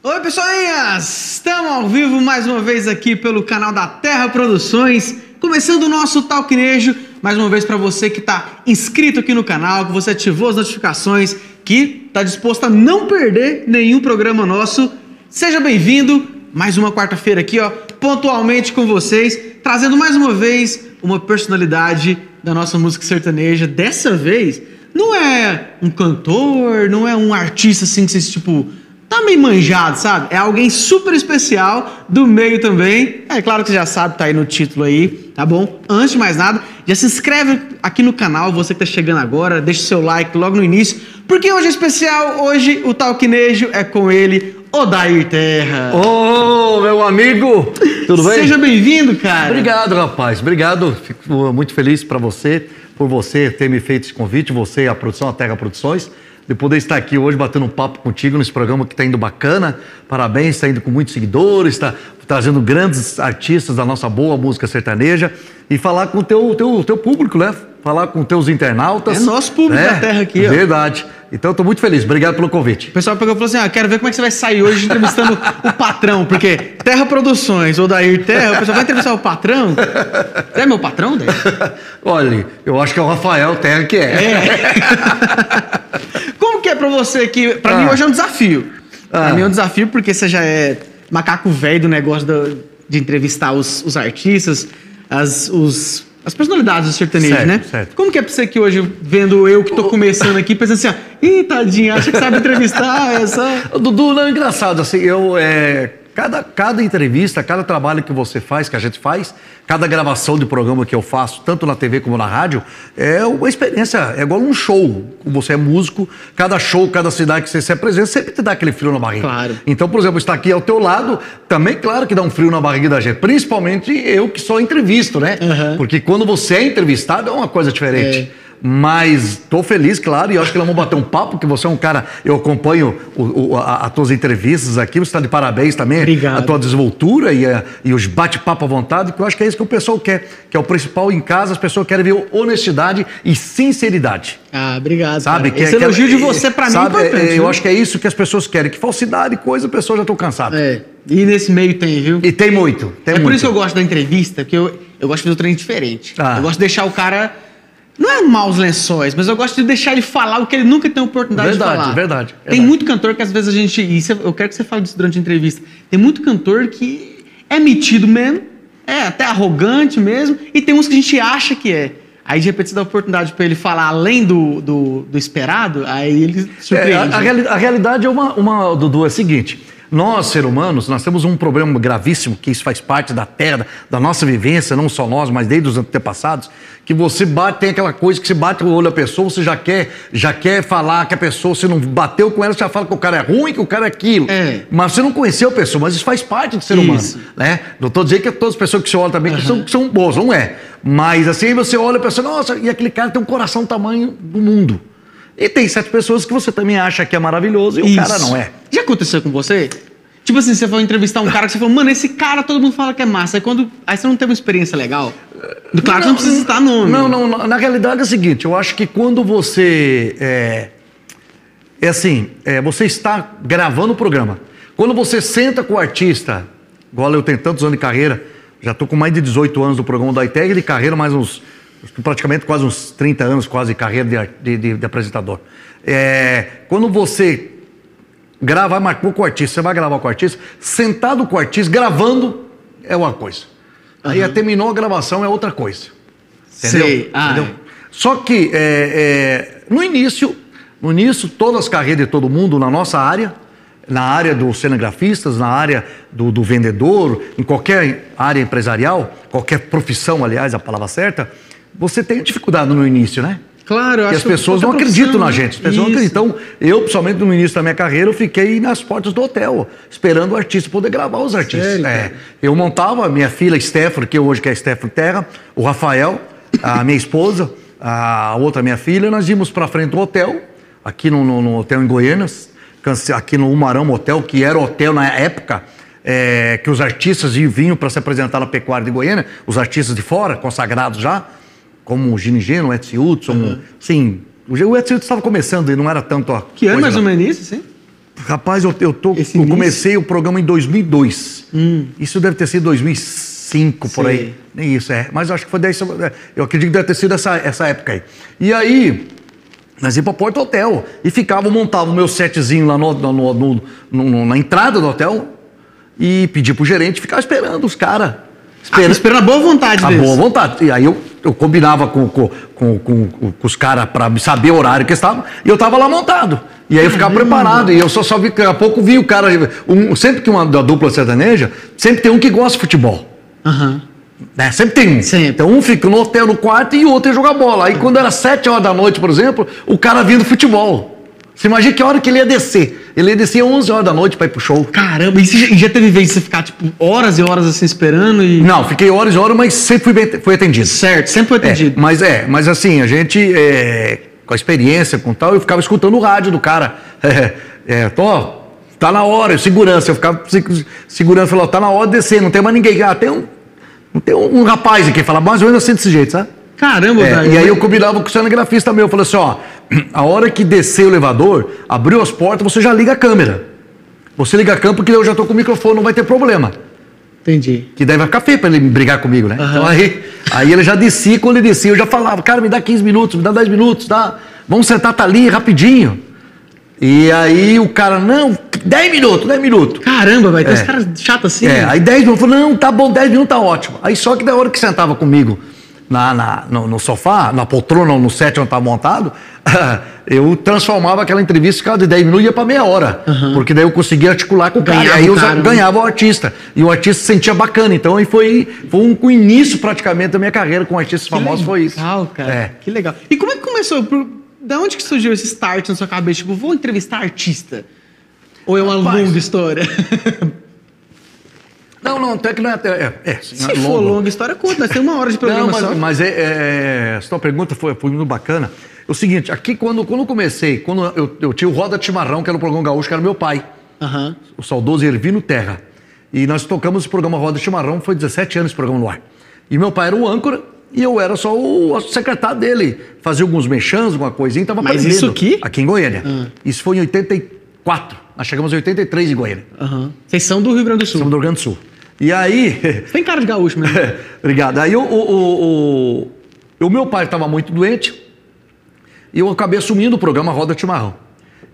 Oi, pessoinhas! Estamos ao vivo mais uma vez aqui pelo canal da Terra Produções, começando o nosso Talquinejo, mais uma vez para você que está inscrito aqui no canal, que você ativou as notificações, que está disposto a não perder nenhum programa nosso. Seja bem-vindo, mais uma quarta-feira aqui, ó, pontualmente com vocês, trazendo mais uma vez uma personalidade da nossa música sertaneja. Dessa vez, não é um cantor, não é um artista assim que vocês, tipo, tá meio manjado, sabe? É alguém super especial do meio também. É claro que você já sabe, tá aí no título aí, tá bom? Antes de mais nada, já se inscreve aqui no canal, você que tá chegando agora, deixa o seu like logo no início, porque hoje é especial, hoje o Talquinejo é com ele, Odair Terra. Ô, oh, meu amigo, tudo bem? Seja bem-vindo, cara. Obrigado, rapaz. Obrigado. Fico muito feliz para você, por você ter me feito esse convite, você e a produção, a Terra Produções de poder estar aqui hoje batendo um papo contigo nesse programa que está indo bacana. Parabéns, está indo com muitos seguidores, está trazendo grandes artistas da nossa boa música sertaneja e falar com o teu, teu, teu público, né? Falar com teus internautas. É nosso público né? da terra aqui, ó. Verdade. Então, estou muito feliz. Obrigado pelo convite. O pessoal pegou e falou assim: ah, quero ver como é que você vai sair hoje entrevistando o patrão, porque Terra Produções ou Dair Terra, o pessoal vai entrevistar o patrão. Você é meu patrão, Dair? Olha, eu acho que é o Rafael Terra que é. é. como que é para você que. Para ah. mim, hoje é um desafio. Ah. Para mim é um desafio porque você já é macaco velho do negócio do, de entrevistar os, os artistas, as, os as personalidades do sertanejo, certo, né? Certo. Como que é pra você que hoje, vendo eu que tô começando aqui, pensando assim, ó, ih, tadinho, acha que sabe entrevistar essa. Dudu, não é engraçado, assim, eu. É, cada, cada entrevista, cada trabalho que você faz, que a gente faz, cada gravação de programa que eu faço, tanto na TV como na rádio, é uma experiência, é igual um show. Você é músico, cada show, cada cidade que você se apresenta, sempre te dá aquele frio na barriga. Claro. Então, por exemplo, estar aqui ao teu lado, também, claro que dá um frio na barriga da gente. Principalmente eu que sou entrevisto, né? Uhum. Porque quando você é entrevistado é uma coisa diferente. É. Mas estou feliz, claro, e acho que nós vamos bater um papo, que você é um cara. Eu acompanho o, o, a, as tuas entrevistas aqui, você está de parabéns também. Obrigado. A tua desenvoltura e, a, e os bate-papo à vontade, que eu acho que é isso que o pessoal quer, que é o principal em casa, as pessoas querem ver honestidade e sinceridade. Ah, obrigado. Sabe? Que, Esse é elogio que, de você, para mim, é importante. Eu acho que é isso que as pessoas querem, que falsidade coisa, as pessoas já estão cansadas. É. E nesse meio tem, viu? E tem muito. Tem é muito. por isso que eu gosto da entrevista, que eu, eu gosto de fazer o treino diferente. Ah. Eu gosto de deixar o cara não é maus lençóis, mas eu gosto de deixar ele falar o que ele nunca tem oportunidade verdade, de falar. Verdade, verdade. Tem muito cantor que às vezes a gente. E eu quero que você fale disso durante a entrevista. Tem muito cantor que é metido mesmo, é até arrogante mesmo, e tem uns que a gente acha que é. Aí de repente você dá a oportunidade para ele falar além do, do, do, esperado, aí ele surpreende. É, a, a, a, realidade é uma, uma, Dudu, é a seguinte. Nós, seres humanos, nós temos um problema gravíssimo, que isso faz parte da terra, da nossa vivência, não só nós, mas desde os antepassados, que você bate, tem aquela coisa que você bate o olho da pessoa, você já quer, já quer falar que a pessoa, você não bateu com ela, você já fala que o cara é ruim, que o cara é aquilo. É. Mas você não conheceu a pessoa, mas isso faz parte do ser isso. humano. Né? Não estou dizendo que todas as pessoas que você olha também uhum. que são, que são boas, não é. Mas assim, você olha a pessoa, nossa, e aquele cara tem um coração tamanho do mundo. E tem sete pessoas que você também acha que é maravilhoso e Isso. o cara não é. Já aconteceu com você? Tipo assim, você foi entrevistar um cara que você falou, mano, esse cara todo mundo fala que é massa. Aí, quando, aí você não tem uma experiência legal. Claro que não precisa citar nome. Não, não, na realidade é o seguinte, eu acho que quando você. É, é assim, é, você está gravando o programa. Quando você senta com o artista, igual eu tenho tantos anos de carreira, já estou com mais de 18 anos do programa da ITEG de carreira, mais uns praticamente quase uns 30 anos quase de carreira de, de, de apresentador. É, quando você grava, marcou com o artista, você vai gravar com o artista, sentado com o artista, gravando, é uma coisa. Uhum. Aí terminou a gravação, é outra coisa. Entendeu? Sei. Ah, Entendeu? É. Só que é, é, no início, no início, todas as carreiras de todo mundo na nossa área, na área dos cinegrafistas, na área do, do vendedor, em qualquer área empresarial, qualquer profissão, aliás, a palavra certa, você tem dificuldade no início, né? Claro, eu acho que as pessoas não acreditam na gente. As pessoas não acreditam. Então, eu, principalmente no início da minha carreira, eu fiquei nas portas do hotel, esperando o artista poder gravar os artistas. Sério, é, eu montava a minha filha Stephanie, que hoje que é Stephanie Terra, o Rafael, a minha esposa, a outra minha filha, nós íamos para frente do hotel, aqui no, no, no hotel em Goiânia, aqui no Umarão Hotel, que era hotel na época, é, que os artistas vinham para se apresentar na pecuária de Goiânia, os artistas de fora, consagrados já, como o Gini Geno, o Edson Hudson, uhum. sim. O Edson Hudson estava começando e não era tanto a Que ano mais ou menos isso, sim? Rapaz, eu, eu, tô, eu comecei o programa em 2002. Isso deve ter sido 2005, por Sei. aí. Nem isso, é. Mas acho que foi dessa, eu acredito que deve ter sido essa, essa época aí. E aí, nós íamos para Porto Hotel e ficava, montava o meu setzinho lá no, no- no- no- na entrada do hotel e pedia pro gerente ficar esperando os caras. Ah, esperando a boa vontade A deles. boa vontade. E aí eu, eu combinava com, com, com, com- os caras pra saber o horário que eles estavam, e eu tava lá montado. E aí eu ficava preparado, e eu só, só vi, daqui a pouco vi o cara. um- sempre que uma da dupla sertaneja, sempre tem um que gosta de futebol. Aham. né? Sempre tem um. Sempre. Então um fica no hotel no quarto e o outro ia jogar bola. Aí quando era sete horas da noite, por exemplo, o cara vinha do futebol. Você imagina que hora que ele ia descer. Ele ia descer 11 horas da noite pra ir pro show. Caramba, e já, já teve vez de você ficar, tipo, horas e horas assim esperando e. Não, fiquei horas e horas, mas sempre fui, bem, fui atendido. Certo, sempre foi É, atendido. mas é, mas assim, a gente, é, com a experiência, com tal, eu ficava escutando o rádio do cara. É, é, tô, tá na hora, segurança, eu ficava se- segurando, falou, tá na hora de descer, não tem mais ninguém. Ah, tem um, não tem um, um rapaz aqui, fala mais ou menos assim desse jeito, sabe? Caramba, É, velho. e aí eu combinava com o cinegrafista meu, eu falei assim, ó, a hora que descer o elevador, abriu as portas, você já liga a câmera. Você liga a câmera porque eu já tô com o microfone, não vai ter problema. Entendi. Que daí vai ficar feio pra ele brigar comigo, né? Então aí, aí ele já descia, quando ele descia, eu já falava, cara, me dá 15 minutos, me dá 10 minutos, tá? Vamos sentar, tá ali, rapidinho. E aí o cara, não, 10 minutos, 10 minutos. Caramba, velho. Tem É. uns caras chatos assim. É, aí 10 minutos, eu falei, não, tá bom, 10 minutos tá ótimo. Aí só que da hora que sentava comigo na, na- no, no sofá, na poltrona ou no set onde tava montado, eu transformava aquela entrevista, ficava de 10 minutos e ia pra meia hora. Porque daí eu conseguia articular com o cara. Ganhava Aí eu cara, né? ganhava o artista. E o artista se sentia bacana. Então aí foi, foi um, o início praticamente da minha carreira com artistas famosos, foi isso. Legal, cara. É. Que legal. E como é que começou? Da onde que surgiu esse start na sua cabeça? Tipo, vou entrevistar artista? Ou é uma Rapaz. longa história? Não, não, até que não é até. É, é, Se é for longo. longa história, conta. Nós temos uma hora de programa Não, mas, mas é, é, a sua pergunta foi, foi muito bacana. É o seguinte, aqui quando, quando eu comecei, quando eu, eu tinha o Roda de Chimarrão, que era o programa gaúcho, que era meu pai, Aham. o saudoso Ervino Terra. E nós tocamos esse programa Roda Chimarrão, foi 17 anos esse programa no ar. E meu pai era o âncora e eu era só o secretário dele. Fazia alguns mexãs, alguma coisinha, tava Mas aprendendo. isso aqui? Aqui em Goiânia. Isso foi em 84. Nós chegamos em 83 em Goiânia. Aham. Vocês são do Rio Grande do Sul. Estamos do Rio Grande do Sul. E aí... Você tem cara de gaúcho mesmo. Obrigado. Aí o, o, o, o- meu pai estava muito doente e eu acabei assumindo o programa Roda de Chimarrão.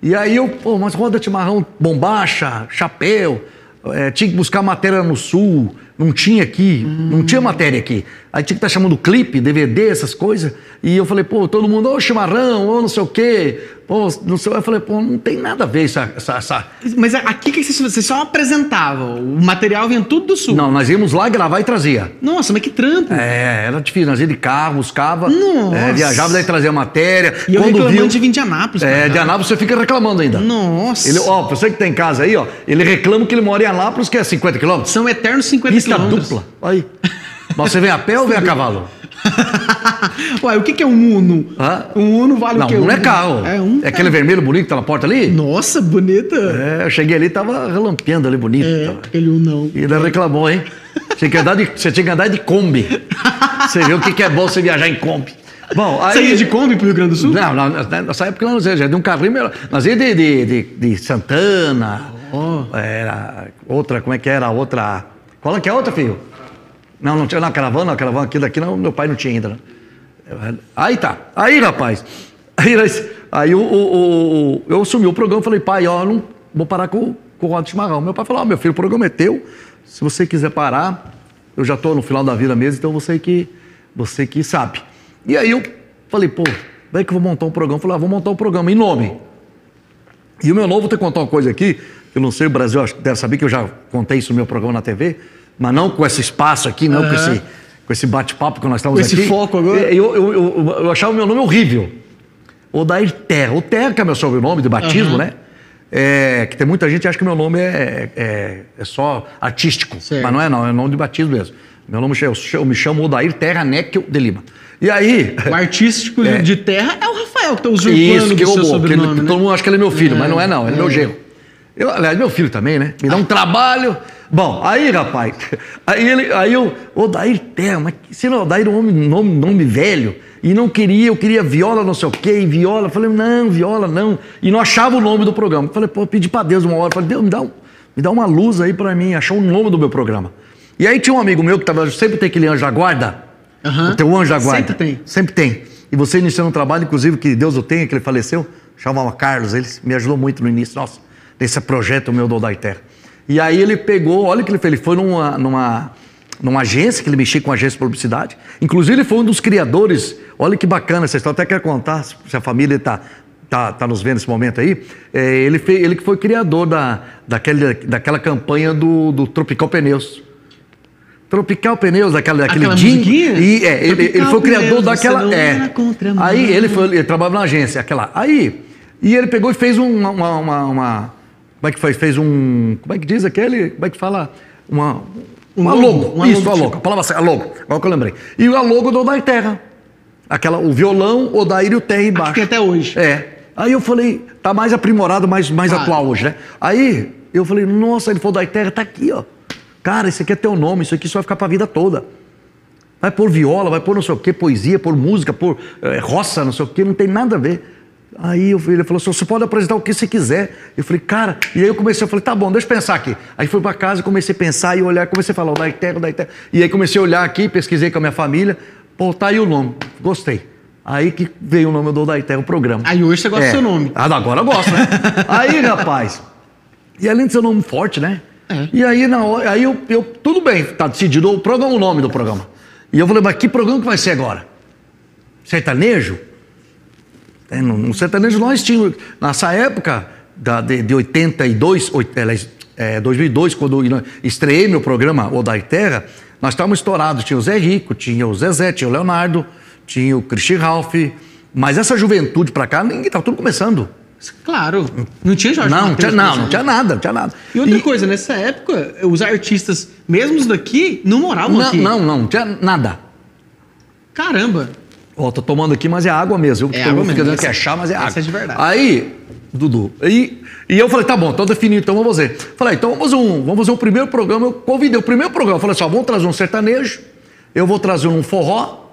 E aí eu, pô, mas Roda de Chimarrão, bombacha, chapéu, eh, tinha que buscar matéria no sul, não tinha aqui, não tinha matéria aqui. Aí tinha que estar chamando clipe, DVD, essas coisas. E eu falei, pô, todo mundo, ô chimarrão, ô não sei o quê. Pô, não sei. Eu falei, pô, não tem nada a ver essa. essa, essa- Mas aqui que vocês, vocês só apresentavam. O material vinha tudo do sul. Não, nós íamos lá gravar e trazia. Nossa, mas que trampo. É, era difícil. Nós ia de carro, buscava, Nossa. é, viajava, daí trazia matéria. E eu Quando reclamando viu, de vir de Anápolis. é, de Anápolis você fica reclamando ainda. Nossa. Ele, ó, você que tem casa aí, ó, ele reclama que ele mora em Anápolis, que é 50 quilômetros. São eternos 50 Pista quilômetros. dupla. Aí. Mas você vem a pé ou vem a cavalo? Ué, o que, que é um Uno? Hã? Um Uno vale Não, o quê? um não é carro. É um. É aquele vermelho bonito que tá na porta ali? Nossa, bonita. É, eu cheguei ali, tava relampeando ali, bonito. É, tava. aquele Unão. E ele reclamou, hein? Tinha que andar de, você tinha que andar de Kombi. Você viu o que, que é bom você viajar em Kombi. Bom, aí... Você ia de Kombi pro Rio Grande do Sul? Não, não, nessa época nós ia de um carrinho melhor. Nós ia de, de, de, de Santana, Oh. era outra, como é que era a outra? Qual que é outra, filho? Não, não tinha na caravana, a caravana aqui daqui, não, meu pai não tinha ainda. né? Aí tá, aí rapaz, aí, aí o, o- o- eu assumi o programa falei, pai, ó, não vou parar com, com o roda de chimarrão. Meu pai falou, ó, meu filho, o programa é teu, se você quiser parar, eu já tô no final da vida mesmo, então você que, você que sabe. E aí eu falei, pô, vai que eu vou montar um programa. Eu falei, ah, vou montar um programa em nome. E o meu novo, vou que contar uma coisa aqui, eu não sei, o Brasil acho deve saber que eu já contei isso no meu programa na TV, mas não com esse espaço aqui, não com esse, com esse bate-papo que nós estamos Com esse aqui. foco agora? É, Eu, eu, eu, eu achava o meu nome horrível. Odair Terra. O Terra, que é meu sobrenome de batismo, Aham. né? É, que tem muita gente que acha que meu nome é, é, é só artístico. Certo. Mas não é, não. É nome de batismo mesmo. Meu nome eu, eu me chamo Odair Terra Neckel de Lima. E aí. O artístico É. de terra é o Rafael, que tá usurpando Isso, que do seu roubou. que ele- sobrenome, né? Todo mundo acha que ele é meu filho, mas não é não, ele é, meu é. genro. Eu, aliás, meu filho também, né? Me dá um trabalho. Bom, aí, rapaz, aí ele, aí eu, Odair Terra, mas se não, Odair é um nome, nome, nome velho. E não queria, eu queria viola, não sei o quê, viola. Falei, não, viola, não. E não achava o nome do programa. Falei, pô, pedi pra Deus uma hora. Falei, Deus, me dá, um, me dá uma luz aí pra mim, achar o nome do meu programa. E aí tinha um amigo meu que tava, sempre tem aquele anjo da guarda. Aham. O teu anjo da guarda. Sempre tem. Sempre tem. E você iniciando um trabalho, inclusive, que Deus o tenha, que ele faleceu, chamava Carlos, ele me ajudou muito no início, nossa, desse projeto meu do Odai Terra. E aí ele pegou, olha o que ele fez, ele foi numa, numa, numa agência, que ele mexia com agência de publicidade, inclusive ele foi um dos criadores, olha que bacana essa história, até quero contar, se a família está tá, tá nos vendo nesse momento aí, é, ele, fez, ele que foi criador da, daquele, daquela campanha do, do Tropical Pneus. Tropical Pneus, daquela, daquele Aquela musiquinha? E, é, ele, ele foi o criador Pneus, daquela. é. Aí ele, foi, ele trabalhava na agência, aquela. Aí, e ele pegou e fez uma, uma, uma- uma- Como é que foi? Fez um. Como é que diz aquele? Como é que fala? Uma. Uma logo, uma Isso, logo, a logo. A palavra certa, a logo. Agora que eu lembrei. E a logo do Odair Terra. Aquela, o violão, Odair e o Terra embaixo. que tem até hoje. É. Aí eu falei, tá mais aprimorado, mais, mais Claro. atual hoje, né? Aí eu falei, nossa, ele falou da terra, tá aqui, ó. Cara, isso aqui é teu nome, isso aqui só vai ficar pra vida toda. Vai pôr viola, vai pôr não sei o quê, poesia, pôr música, pôr eh, roça, não sei o quê, não tem nada a ver. Aí eu, ele falou assim, você pode apresentar o que você quiser. Eu falei, cara, e aí eu comecei, eu falei, tá bom, deixa eu pensar aqui. Aí fui pra casa, comecei a pensar e olhar, comecei a falar, o da terra, o da terra. E aí comecei a olhar aqui, pesquisei com a minha família, pô, tá aí o nome, gostei. Aí que veio o nome do Daiterra, o programa. Aí hoje você gosta do seu nome. Ah, agora eu gosto, né? aí, rapaz. E além de ser um nome forte, né? É. E aí, na hora, aí eu, eu, tudo bem, tá decidido o programa, o nome do programa. E eu falei, mas que programa que vai ser agora? Sertanejo? É, no, sertanejo nós tínhamos, nessa época da, de, de 82, oit- aliás, é, 2002, quando estreiei meu programa O da Terra, nós estávamos estourados. Tinha o Zé Rico, tinha o Zezé, tinha o Leonardo, tinha o Christian Ralph. Mas essa juventude pra cá, ninguém tá tudo começando. Claro. Não tinha Jorge não, tinha, não, não tinha nada, não tinha nada. E outra coisa, nessa época, os artistas, mesmo os daqui, não moravam Não, aqui. não, não, não tinha nada. Caramba. Ó, tô tomando aqui, mas é água mesmo. É Eu água fico mesmo, dizendo essa- que é chá, mas é essa água. é de verdade. Aí, Dudu, e, e eu falei, tá bom, então definido, então vamos fazer. Falei, então vamos fazer um, vamos fazer um primeiro programa. Eu convidei o primeiro programa. Eu falei assim, ó, vamos trazer um sertanejo, eu vou trazer um forró,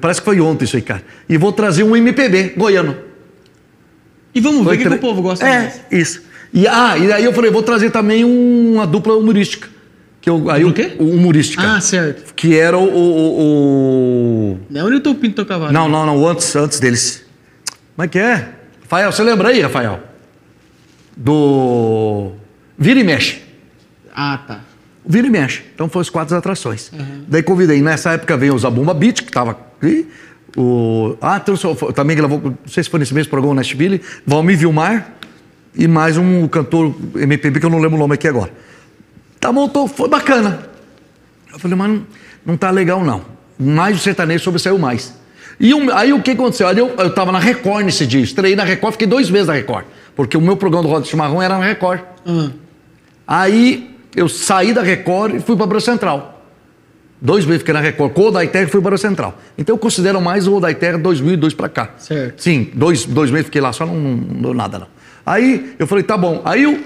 parece que foi ontem isso aí, cara. E vou trazer um MPB goiano. E vamos ver Foi o que, que o povo gosta é, mais. isso. E, ah, e aí eu falei, vou trazer também um- uma dupla humorística. Que eu, aí o quê? Humorística. Ah, certo. Que era o- o- o Não é o Newton Pinto tocava. não, não, não, antes, antes deles. Como é que é? Rafael, você lembra aí, Rafael? Do Vira e Mexe. Ah, tá. Vira e Mexe. Então foi os quatro atrações. Daí convidei, nessa época veio o Zabumba Beat, que estava aqui. O... Ah, trouxe, também gravou, não sei se foi nesse mesmo programa, o Nashville, Valmir Vilmar e mais um cantor MPB que eu não lembro o nome aqui agora. Tá tô, foi bacana. Eu falei, mas não, não tá legal não. Mais o sertanejo sobressaiu mais. E um- aí o que aconteceu? Aí eu, eu tava na Record nesse dia, estreiei na Record, fiquei dois meses na Record. Porque o meu programa do Roda Chimarrão era na Record. Ah. Aí eu saí da Record e fui para a Bra Central. Dois meses fiquei na Record com o Odaiterra e fui para a Central. Então eu considero mais o Odaiterra 2002 para cá. Certo. Sim, dois, dois meses fiquei lá, só não, não deu nada não. Aí eu falei, tá bom. Aí o,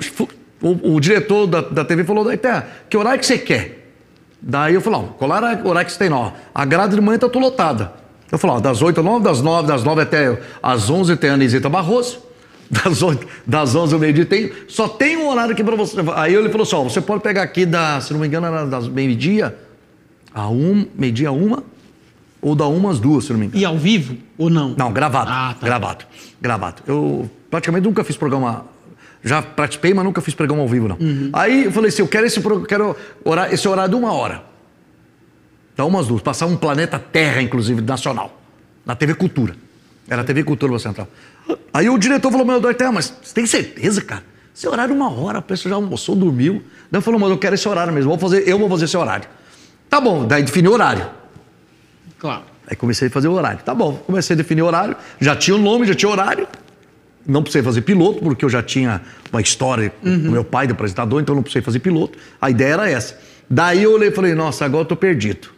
o, o diretor da, da TV falou, Odaiterra, que horário que você quer? Daí eu falei, qual horário, horário que você tem? Não, ó, a grade de manhã tá tudo lotada. Eu falei, ó, das 8 às 9, das 9, das 9 até às 11 tem a Aniseta Barroso. Das 11, das 11 ao meio-dia tem. Só tem um horário aqui para você. Aí ele falou assim: ó, você pode pegar aqui da, se não me engano, era das meio-dia a um, meio-dia a uma, ou da uma às duas, se não me engano. E ao vivo ou não? Não, gravado. Ah, tá. Gravado. Gravado. Eu praticamente nunca fiz programa. Já participei, mas nunca fiz programa ao vivo, não. Uhum. Aí eu falei assim: eu quero esse, quero horário, esse horário de uma hora. Da umas duas. Passar um planeta Terra, inclusive, nacional. Na TV Cultura. Era a TV Cultura Central. Aí o diretor falou: Meu Deus, mas você tem certeza, cara? Esse horário é uma hora, a pessoa já almoçou, dormiu. Daí eu falei: Mas eu quero esse horário mesmo. Vou fazer, eu vou fazer esse horário. Tá bom, daí defini o horário. Claro. Aí comecei a fazer o horário. Tá bom, comecei a definir o horário. Já tinha o nome, já tinha o horário. Não precisei fazer piloto, porque eu já tinha uma história com meu pai do apresentador, então não precisei fazer piloto. A ideia era essa. Daí eu olhei e falei, nossa, agora eu tô perdido.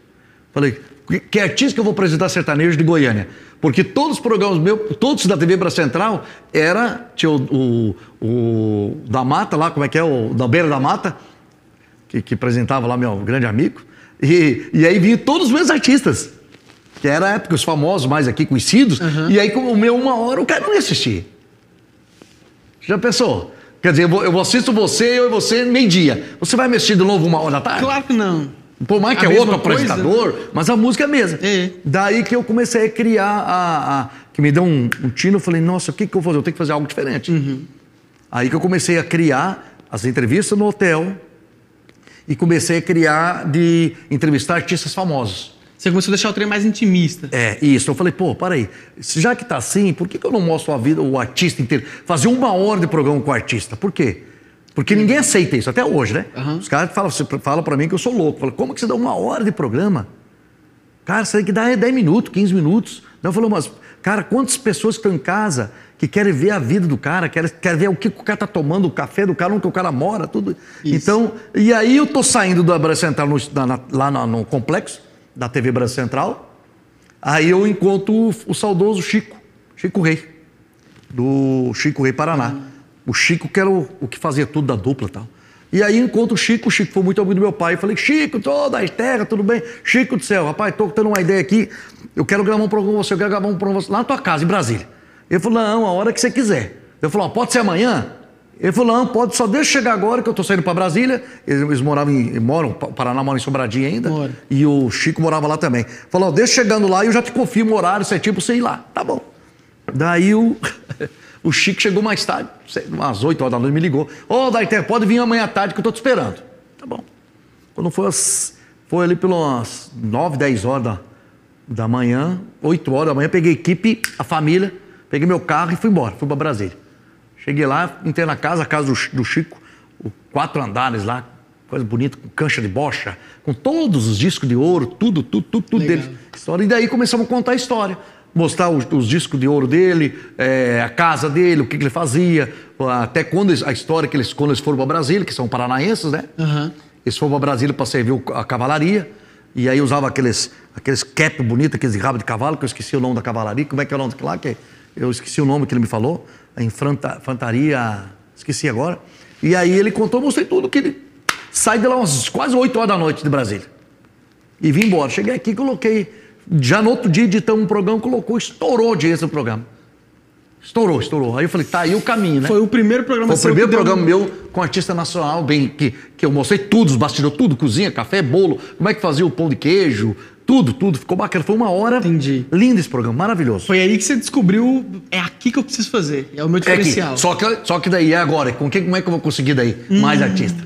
Falei, que- que artista que eu vou apresentar sertanejo de Goiânia? Porque todos os programas meus, todos da TV para Central, era, tinha o, o, o da Mata lá, como é que é? O da Beira da Mata, que, que apresentava lá meu grande amigo. E, e aí vinha todos os meus artistas. que era a época os famosos mais aqui conhecidos, Uhum. e aí como o meu uma hora o cara não ia assistir. Já pensou? Quer dizer, eu, assisto você, eu e você, meio-dia. Você vai me assistir de novo uma hora da tarde? Claro que não. Por mais que A é outro coisa, apresentador, mas a música é a mesma. É. Daí que eu comecei a criar a. a- que me deu um, um tino, eu falei, nossa, o que, que eu vou fazer? Eu tenho que fazer algo diferente. Uhum. Aí que eu comecei a criar as entrevistas no hotel e comecei a criar de entrevistar artistas famosos. Você começou a deixar o trem mais intimista. É, isso. Eu falei, pô, peraí, já que tá assim, por que, que eu não mostro a vida, o artista inteiro? Fazer uma hora de programa com o artista. Por quê? Porque ninguém aceita isso, até hoje, né? Aham. Os caras falam, falam pra mim que eu sou louco. Falam, como que você dá uma hora de programa? Cara, você tem que dar 10 minutos, 15 minutos. Daí eu falo, mas, cara, quantas pessoas estão em casa que querem ver a vida do cara, querem, querem ver o que o cara tá tomando, o café do cara, onde o cara mora, tudo. Isso. Então, e aí eu tô saindo da Brasil Central, no- na- lá no, no complexo da TV Brasil Central, aí eu encontro o, o saudoso Chico, Chico Rei, do Chico Rei Paraná. O Chico que era o, o que fazia tudo da dupla e tal. E aí encontro o Chico, o Chico foi muito amigo do meu pai. Eu falei, Chico, tô da terra, tudo bem? Chico do céu, rapaz, tô tendo uma ideia aqui. Eu quero gravar um programa com você, eu quero gravar um programa com você lá na tua casa, em Brasília. Ele falou, não, a hora que você quiser. Eu falei, pode ser amanhã? Ele falou, não, pode, só deixa chegar agora que eu tô saindo para Brasília. Eles, moravam em, moram, Paraná mora em Sobradinho ainda. E o Chico morava lá também. Falou, ó, deixa chegando lá e eu já te confirmo o horário certinho pra você ir lá. Tá bom. Daí o, o Chico chegou mais tarde, umas 8 horas da noite, me ligou. Ô, Daité, pode vir amanhã à tarde que eu tô te esperando. Tá bom. Quando foi, as, foi ali pelas 9, 10 horas da, da manhã, 8 horas da manhã, peguei a equipe, a família, peguei meu carro e fui embora, fui para Brasília. Cheguei lá, entrei na casa, a casa do, do Chico, o- quatro andares lá, coisa bonita, com cancha de bocha, com todos os discos de ouro, tudo, tudo, tudo, tudo Legal. dele. História. E daí começamos a contar a história. Mostrar os, os discos de ouro dele, eh, a casa dele, o que, que ele fazia, até quando a história que eles, quando eles foram para Brasília, que são paranaenses, né? Aham. Eles foram para Brasília para servir a cavalaria. E aí usava aqueles, aqueles cap bonito, aqueles rabo de cavalo, que eu esqueci o nome da cavalaria. Como é que é o nome daquilo lá? Que eu esqueci o nome que ele me falou. A infantaria. Esqueci agora. E aí ele contou, mostrei tudo que ele. Sai de lá umas quase 8 horas da noite de Brasília. E vim embora. Cheguei aqui, coloquei. Já no outro dia editamos um programa, colocou, estourou a audiência do programa. Estourou, estourou. Aí eu falei, tá aí o caminho, né? Foi o primeiro programa Foi o primeiro que deu- programa meu com artista nacional, bem, que, que eu mostrei tudo, os bastidores, tudo, cozinha, café, bolo, como é que fazia o pão de queijo, tudo, tudo. Ficou bacana. Foi uma hora Entendi. linda esse programa, maravilhoso. Foi aí que você descobriu, é aqui que eu preciso fazer. É o meu É aqui. diferencial. Só que, só que daí é agora. Com quem, como é que eu vou conseguir daí mais artista?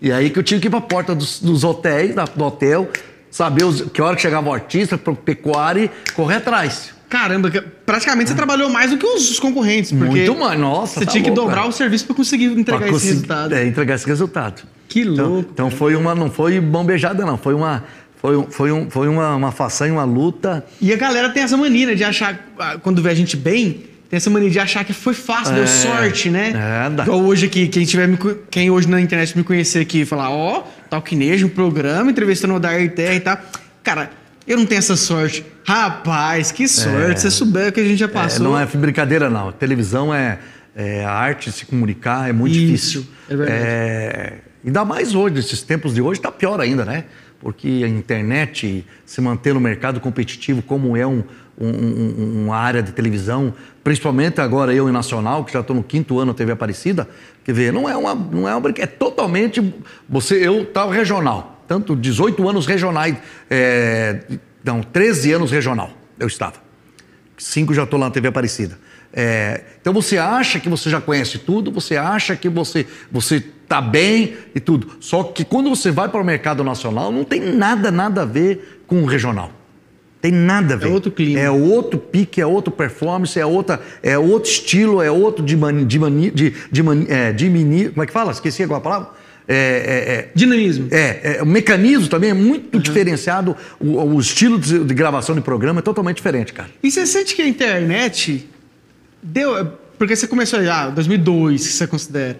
E aí que eu tive que ir pra porta dos, dos hotéis, da- do hotel, saber os- que hora que chegava o artista, pro pecuária e correr atrás. Caramba, que- praticamente você trabalhou mais do que os concorrentes. Porque Muito mais, nossa, Você tá tinha que louco, dobrar cara. o serviço pra conseguir entregar Pra esse conseguir- resultado. É, entregar esse resultado. Que Então- louco, Então, foi uma, não foi mão beijada, não. Foi uma, foi, um- foi, um, foi uma, uma façanha, uma luta. E a galera tem essa mania né, de achar, ah, quando vê a gente bem, tem essa mania de achar que foi fácil, deu É, sorte, né? é, dá. Igual hoje aqui, quem, tiver me quem hoje na internet me conhecer aqui e falar, ó, Talquinejo, um programa, entrevistando o Odair Terra e tal. Cara, eu não tenho essa sorte. Rapaz, que sorte. Se você souber o que a gente já É, passou. não é brincadeira, não. Televisão é, é a arte de se comunicar, é muito Isso, difícil. é verdade. É, ainda mais hoje, nesses tempos de hoje, está pior ainda, né? Porque a internet, se manter no mercado competitivo, como é um, um- um- uma área de televisão, principalmente agora eu em Nacional, que já estou no quinto ano TV Aparecida, quer ver, não é uma, não é uma é totalmente. Você, eu estava regional, tanto 18 anos regionais, é, não, 13 anos regional eu estava. Cinco já estou lá na TV Aparecida. É, então você acha que você já conhece tudo, você acha que você você está bem e tudo. Só que quando você vai para o mercado nacional, não tem nada, nada a ver com o regional. Tem nada a ver. outro clima. É outro pique, é outro performance, é, outra, é outro estilo, é outro de mani, de mani, de, de mani, é, de mini, como é que fala? Esqueci agora a palavra. É, é, é, Dinamismo. é, é, o mecanismo também é muito diferenciado, o, o estilo de, de gravação de programa é totalmente diferente, cara. E você sente que a internet deu. Porque você começou já, 2002, que você considera.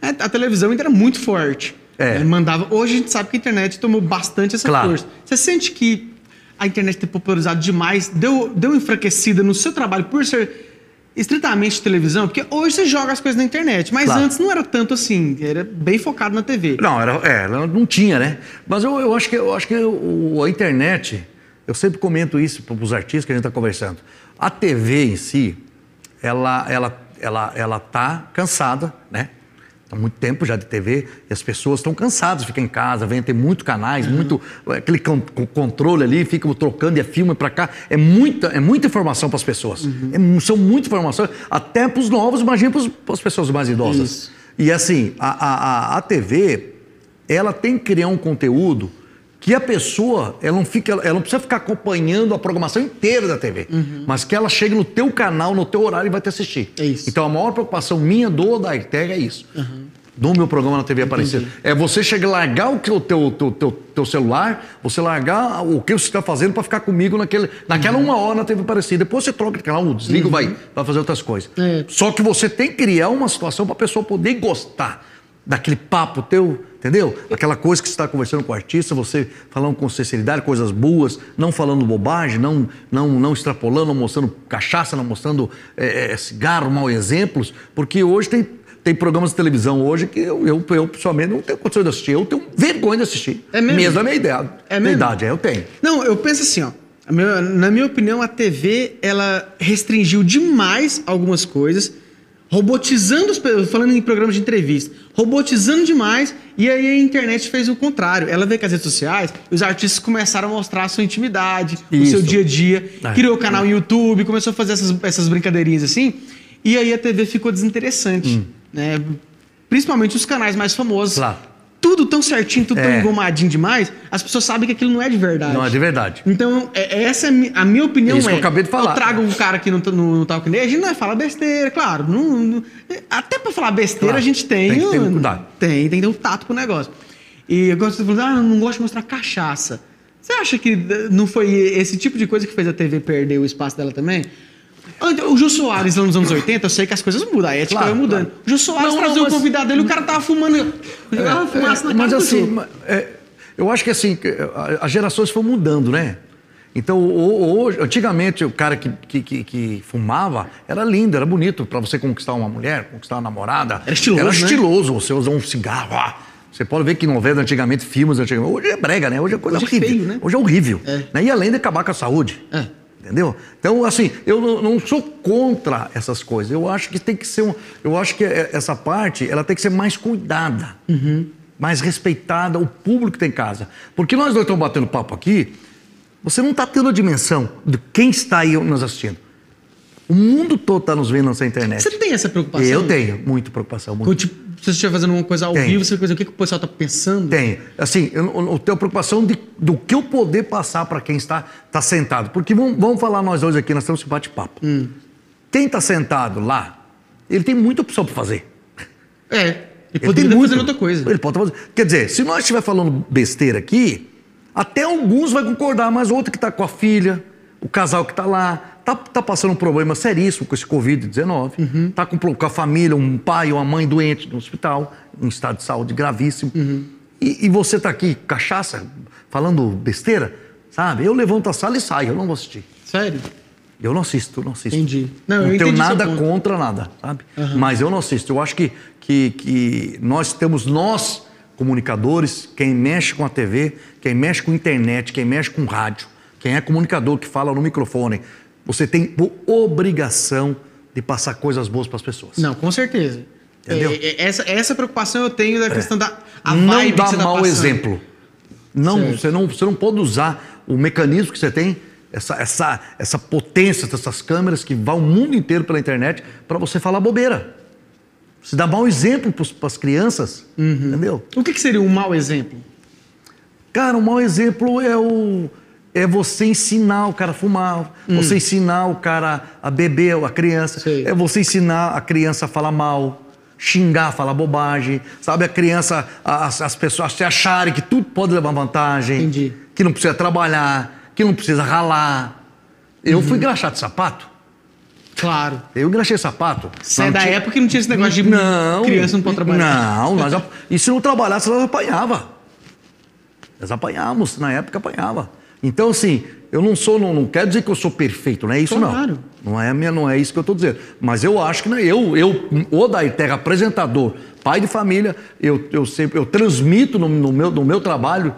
A, a televisão ainda era muito forte. É. Né? Mandava. Hoje a gente sabe que a internet tomou bastante essa Claro. força. Você sente que a internet ter popularizado demais deu, deu enfraquecida no seu trabalho por ser estritamente televisão? Porque hoje você joga as coisas na internet, mas Claro. antes não era tanto assim. Era bem focado na TV. Não, era, é, não tinha, né? Mas eu, eu acho que, eu acho que o- a internet eu sempre comento isso para os artistas que a gente está conversando. A TV em si, ela ela ela ela tá cansada, né? Há muito tempo já de TV e as pessoas estão cansadas, ficam em casa, vem ter muitos canais, uhum. muito aquele con controle ali, ficam trocando e é filme para cá, é muita é muita informação para as pessoas, uhum. é, são muitas informações até para os novos, imagina para as pessoas mais idosas. Isso. E assim a, a, a, a TV ela tem que criar um conteúdo que a pessoa ela não fica, ela não precisa ficar acompanhando a programação inteira da TV, uhum. mas que ela chegue no teu canal, no teu horário e vai te assistir. É isso. Então a maior preocupação minha do da Artega é isso. Uhum. Do meu programa na TV aparecer. É você chegar largar o teu, teu, teu, teu, teu celular, você largar o que você está fazendo para ficar comigo naquele, naquela uhum. uma hora na TV aparecer. Depois você troca de canal, desliga, vai, uhum. vai fazer outras coisas. É. Só que você tem que criar uma situação para a pessoa poder gostar daquele papo teu, entendeu? Aquela coisa que você está conversando com o artista, você falando com sinceridade, coisas boas, não falando bobagem, não, não, não extrapolando, não mostrando cachaça, não mostrando é, cigarro, mau exemplos, porque hoje tem, tem programas de televisão hoje que eu, eu, eu pessoalmente não tenho condições de assistir, eu tenho vergonha de assistir. É mesmo? Mesmo a minha ideia. É mesmo? idade, é, eu tenho. Não, eu penso assim, ó. Na minha opinião, a TV ela restringiu demais algumas coisas robotizando os falando em programas de entrevista, robotizando demais, e aí a internet fez o contrário. Ela veio com as redes sociais, os artistas começaram a mostrar a sua intimidade, Isso. o seu dia a dia, é. criou o canal no YouTube, começou a fazer essas, essas brincadeirinhas assim, e aí a TV ficou desinteressante, hum. né? Principalmente os canais mais famosos. Claro tudo tão certinho, tudo é. tão engomadinho demais, as pessoas sabem que aquilo não é de verdade. Não é de verdade. Então, é, é essa é a minha opinião. É isso é, que eu acabei de falar. Eu trago um cara aqui no, no, no Talk a gente não é falar besteira, claro. Não, não, até para falar besteira claro. a gente tem. Tem que ter um cuidado. Tem, tem que ter um tato com o negócio. E agora você falou, ah, não gosto de mostrar cachaça. Você acha que não foi esse tipo de coisa que fez a TV perder o espaço dela também? O Jô Soares, lá nos anos 80, eu sei que as coisas mudam, a ética claro, vai mudando. Claro. O Jô Soares trazia mas... o convidado dele, o cara tava fumando. É, fumaça é, na mas assim, é, eu acho que assim, as gerações foram mudando, né? Então, hoje, antigamente, o cara que, que, que, que fumava era lindo, era bonito para você conquistar uma mulher, conquistar uma namorada. Era estiloso. Era né? estiloso você usar um cigarro. Ah, você pode ver que novela antigamente, filmes antigamente. Hoje é brega, né? Hoje é coisa hoje horrível. É feio, né? Hoje é horrível. É. Né? E além de acabar com a saúde. É. Entendeu? Então, assim, eu não, sou contra essas coisas. Eu acho que tem que ser um, Eu acho que é, essa parte ela tem que ser mais cuidada, uhum. mais respeitada, o público que tem em casa. Porque nós dois estamos batendo papo aqui, você não está tendo a dimensão de quem está aí nos assistindo. O mundo todo está nos vendo nessa internet. Você tem essa preocupação? Eu tenho, muita preocupação. Muito. Tipo, se você estiver fazendo uma coisa ao tem. vivo, você coisa, o que, que o pessoal está pensando? Tem. Assim, eu, eu tenho preocupação de, do que eu poder passar para quem está, está sentado. Porque vamos, vamos falar nós dois aqui, nós temos esse bate-papo. Hum. Quem está sentado lá, ele tem muita opção para fazer. É. Ele, ele poderia fazer outra coisa. Ele pode fazer. Quer dizer, se nós estiver falando besteira aqui, até alguns vai concordar, mas outro que está com a filha, o casal que está lá, tá, tá passando um problema seríssimo com esse Covid-19, uhum. tá com, com a família, um pai ou uma mãe doente no hospital, em estado de saúde gravíssimo. Uhum. E, e, você tá aqui, cachaça, falando besteira, sabe? Eu levanto a sala e saio, eu não vou assistir. Sério? Eu não assisto, eu não assisto. Entendi. Não, não tenho nada contra nada, sabe? Uhum. Mas eu não assisto. Eu acho que, que, que nós temos, nós, comunicadores, quem mexe com a TV, quem mexe com a internet, quem mexe com rádio, quem é comunicador, que fala no microfone, você tem obrigação de passar coisas boas para as pessoas. Não, com certeza. Entendeu? É, é, essa, essa preocupação eu tenho da é. questão da a não dá tá mau exemplo. Não, você não, você não pode usar o mecanismo que você tem, essa, essa, essa potência dessas câmeras que vão o mundo inteiro pela internet para você falar bobeira. Você dá mau exemplo para as crianças, uhum. entendeu? O que, que seria um mau exemplo? Cara, um mau exemplo é o é você ensinar o cara a fumar, hum. você ensinar o cara a beber, a criança, Sei. é você ensinar a criança a falar mal, xingar, falar bobagem, sabe? A criança, as, as pessoas se acharem que tudo pode levar vantagem, Entendi. que não precisa trabalhar, que não precisa ralar. Eu uhum. fui engraxar de sapato. Claro. Eu engraxei sapato. Você é da tinha... época que não tinha esse negócio de não, criança não pode trabalhar. Não, nós, e se não trabalhasse, nós apanhava. Nós apanhávamos, na época apanhava. Então, assim, eu não sou, não, não quero dizer que eu sou perfeito, não é isso claro. não. Não é, minha, não é isso que eu estou dizendo. Mas eu acho que não, é. eu, eu, o Dair Terra, apresentador, pai de família, eu, eu sempre eu transmito no, no, meu, no meu trabalho,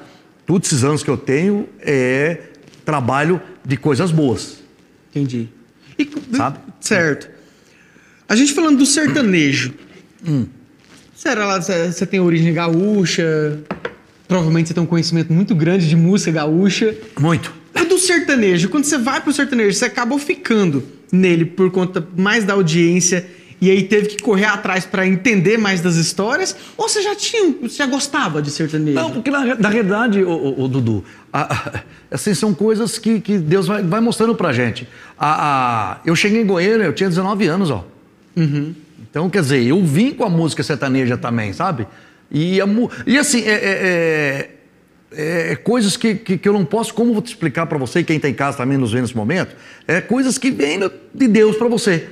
todos esses anos que eu tenho, é trabalho de coisas boas. Entendi. E, Sabe? Certo. A gente falando do sertanejo. Será lá, você tem origem gaúcha? Provavelmente você tem um conhecimento muito grande de música gaúcha. Muito. E do sertanejo, quando você vai pro sertanejo, você acabou ficando nele por conta mais da audiência e aí teve que correr atrás pra entender mais das histórias? Ou você já tinha, você já gostava de sertanejo? Não, porque na, na realidade, Dudu, a- a- assim, são coisas que, que Deus vai, vai mostrando pra gente. A, eu cheguei em Goiânia, eu tinha 19 anos, ó. Então, quer dizer, eu vim com a música sertaneja também, sabe? E, a e assim, é, é- é- é coisas que, que, que eu não posso, como vou te explicar pra você, e quem tá em casa também nos vê nesse momento, é coisas que vêm de Deus pra você.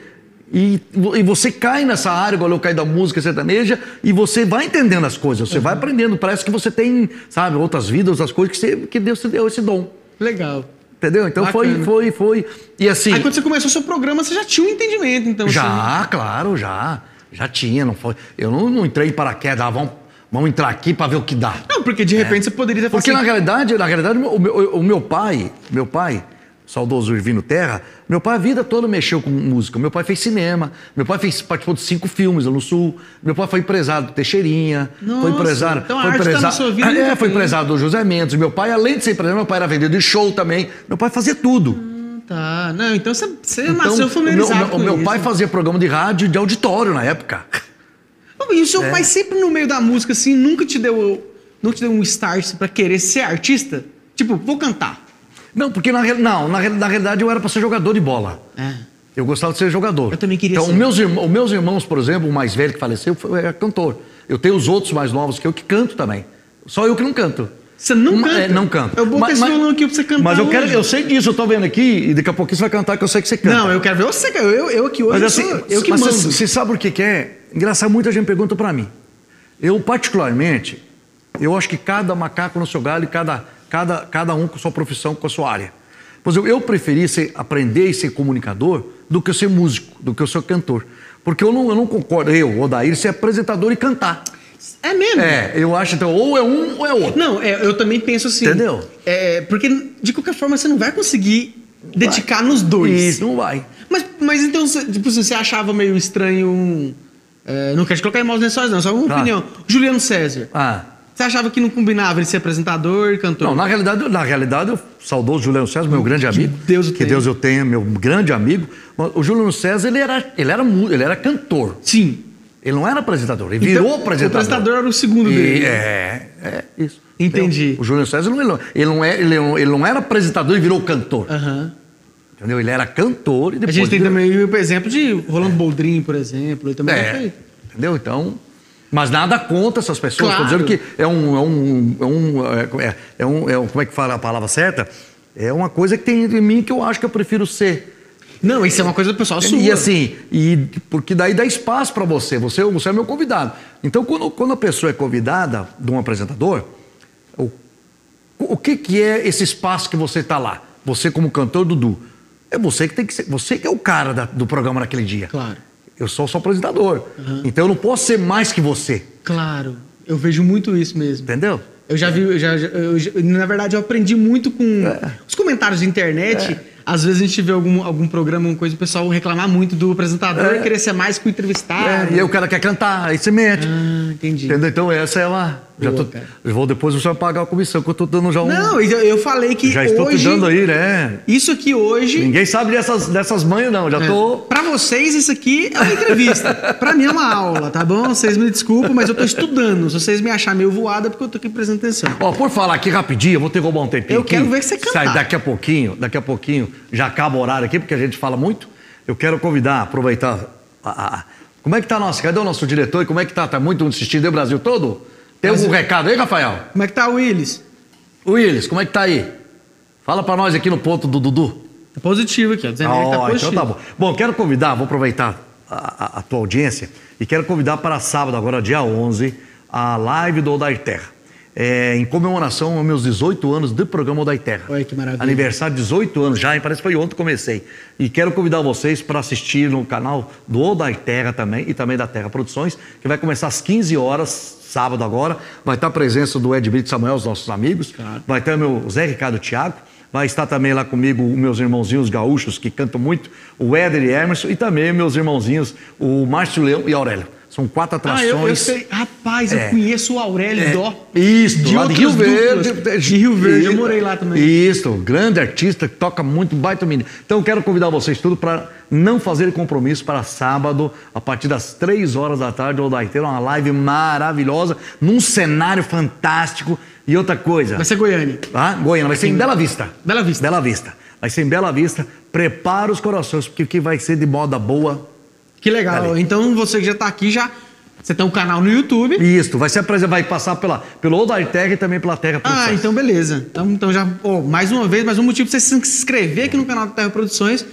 E, e você cai nessa área, igual eu caí da música sertaneja, e você vai entendendo as coisas, você vai aprendendo. Parece que você tem, sabe, outras vidas, outras coisas que, você- que Deus te deu esse dom. Legal. Entendeu? Então foi, Bacana. foi, foi. E assim. Aí quando você começou o seu programa, você já tinha um entendimento, então. assim. Já, claro, já. Já tinha, não foi. Eu não, não entrei em paraquedas, ah, vamos, vamos entrar aqui para ver o que dá. Não, porque de repente você poderia ter Porque na assim, realidade, na realidade, o meu, o meu pai, meu pai, saudoso Irvino Terra, meu pai a vida toda mexeu com música. Meu pai fez cinema, meu pai fez, participou de cinco filmes no Sul, meu pai foi empresário do Teixeirinha, Nossa, foi empresário. então a foi arte tá na empresário, sua vida É, muito foi empresário do José Mendes. Meu pai, além de ser empresário, meu pai era vendedor de show também. Meu pai fazia tudo. Tá, não, então você, você Então, nasceu o meu, familiarizado o meu- o meu pai fazia programa de rádio de auditório na época. E o É. seu pai sempre no meio da música, assim, nunca te deu, não te deu um start pra querer ser artista? Tipo, vou cantar. Não, porque na, não, na, na realidade eu era para ser jogador de bola. É. Eu gostava de ser jogador. Eu também queria então, ser. Meus, irmãos, os meus irmãos, por exemplo, o mais velho que faleceu, foi, é cantor. Eu tenho os outros mais novos que eu que canto também. Só eu que não canto. Você não Uma- canta? é, não canto. Eu botei esse violão aqui pra você cantar Mas eu quero, eu sei disso, eu tô vendo aqui, e daqui a pouquinho você vai cantar que eu sei que você canta. Não, eu quero ver você, eu, eu, eu aqui hoje, Mas assim, sou eu que mas mando. você, você sabe o que, que é? Engraçado, muita gente pergunta pra mim. Eu, particularmente, eu acho que cada macaco no seu galho, cada, cada, cada um com sua profissão, com a sua área. Pois eu, eu preferi ser, aprender e ser comunicador do que eu ser músico, do que eu ser cantor. Porque eu não, eu não concordo, eu, Odair, ser apresentador e cantar. É mesmo? É, eu acho, então, ou é um ou é outro. Não, é, eu também penso assim. Entendeu? É, porque, de qualquer forma, você não vai conseguir dedicar nos dois. Isso, não vai. Mas, mas então, tipo você achava meio estranho um... é, não quero te colocar em maus lençóis, não, só uma Tá. opinião. Juliano César. Ah. Você achava que não combinava ele ser apresentador e cantor? Não, na realidade, na realidade, o saudoso Juliano César, meu grande amigo. Deus o que tenha. Deus eu tenha, meu grande amigo. O Juliano César, ele era, ele era, ele era cantor. Sim. Ele não era apresentador, ele virou Então, apresentador. O apresentador era o segundo E- dele. É, é isso. Entendi. Entendeu? O Júlio César ele, não, ele, não é, ele, não, ele não era apresentador e virou cantor. Aham. Entendeu? Ele era cantor e A depois. gente tem virou- também o exemplo de Rolando Boldrin, por exemplo. Ele também É, foi. entendeu? Então. Mas nada contra essas pessoas. Estou Claro. dizendo que é um. É um, é um, é, é um, é um- Como é que fala a palavra certa? É uma coisa que tem em mim que eu acho que eu prefiro ser. Não, isso é uma coisa do pessoal sua. E assim, e porque daí dá espaço para você. você. Você é meu convidado. Então, quando, quando a pessoa é convidada de um apresentador, o, o que, que é esse espaço que você está lá? Você como cantor, Dudu. É você que tem que ser. Você que é o cara da- do programa naquele dia. Claro. Eu sou só apresentador. Então eu não posso ser mais que você. Claro. Eu vejo muito isso mesmo. Entendeu? Eu já vi, eu já, eu já- na verdade, eu aprendi muito com É. os comentários de internet. Às vezes a gente vê algum, algum programa, uma coisa, o pessoal reclamar muito do apresentador, querer ser mais que o entrevistado. É, e aí o cara quer cantar, aí você mete. Ah, entendi. Entendeu? Então essa é uma. Já tô, vou depois você vai pagar a comissão, que eu tô dando já um. Não, eu, falei que já estou hoje... te dando aí, né? Isso aqui hoje... Ninguém sabe dessas, dessas manhas, não. Já tô. Pra vocês, isso aqui é uma entrevista. pra mim é uma aula, tá bom? Vocês me desculpem, mas eu tô estudando. Se vocês me acharem meio voada, é porque eu tô aqui prestando atenção. Ó, por falar aqui rapidinho, eu vou ter que roubar um tempinho. Eu aqui. quero ver você cantar. Sai daqui a pouquinho, daqui a pouquinho já acaba o horário aqui, porque a gente fala muito. Eu quero convidar, aproveitar. a- a- como é que tá nosso? Cadê o nosso diretor? E como é que tá? Tá muito assistindo o Brasil todo? Tem algum recado aí, Rafael? Como é que tá o Willis? Willis, como é que tá aí? Fala pra nós aqui no ponto do Dudu. Tá positivo aqui, ó. Dizendo que tá Ó, positivo. então tá bom. Bom, quero convidar, vou aproveitar a, a- a tua audiência e quero convidar para sábado, agora dia 11, a live do Odair Terra. É, em comemoração aos meus 18 anos do programa Odair Terra. Olha que maravilha. Aniversário de 18 anos já, parece que foi ontem que comecei. E quero convidar vocês para assistir no canal do Odair Terra também e também da Terra Produções, que vai começar às 15 horas, sábado agora. Vai estar a presença do Ed Brito Samuel, os nossos amigos. Claro. Vai o meu Zé Ricardo Thiago. Vai estar também lá comigo os meus irmãozinhos gaúchos que cantam muito, o Éder e Emerson, e também meus irmãozinhos, o Márcio Leão e Aurélio. São quatro atrações. Ah, eu, eu sei. Rapaz, É. eu conheço o Aurélio Dó. Isso, de lá de Rio Verde. duplas. De Rio Verde, eu morei lá também. Isso, grande artista que toca muito, baita menino. Então eu quero convidar vocês tudo para não fazer compromisso para sábado, a partir das três horas da tarde, ou daí ter uma live maravilhosa, num cenário fantástico. E outra coisa. Vai ser Goiânia. Tá? Goiânia, vai ser em Bela Vista. Bela Vista. Bela Vista. Vai ser em Bela Vista. Prepara os corações, porque o que vai ser de moda boa. Que legal. Ali. Então você que já tá aqui, já. Você tem um canal no YouTube. Isso, vai ser vai passar pela, pelo Terra e também pela Terra Ah, Produções. então beleza. Então, então já, ó, mais uma vez, mais um motivo pra você se inscrever aqui no canal da Terra Produções.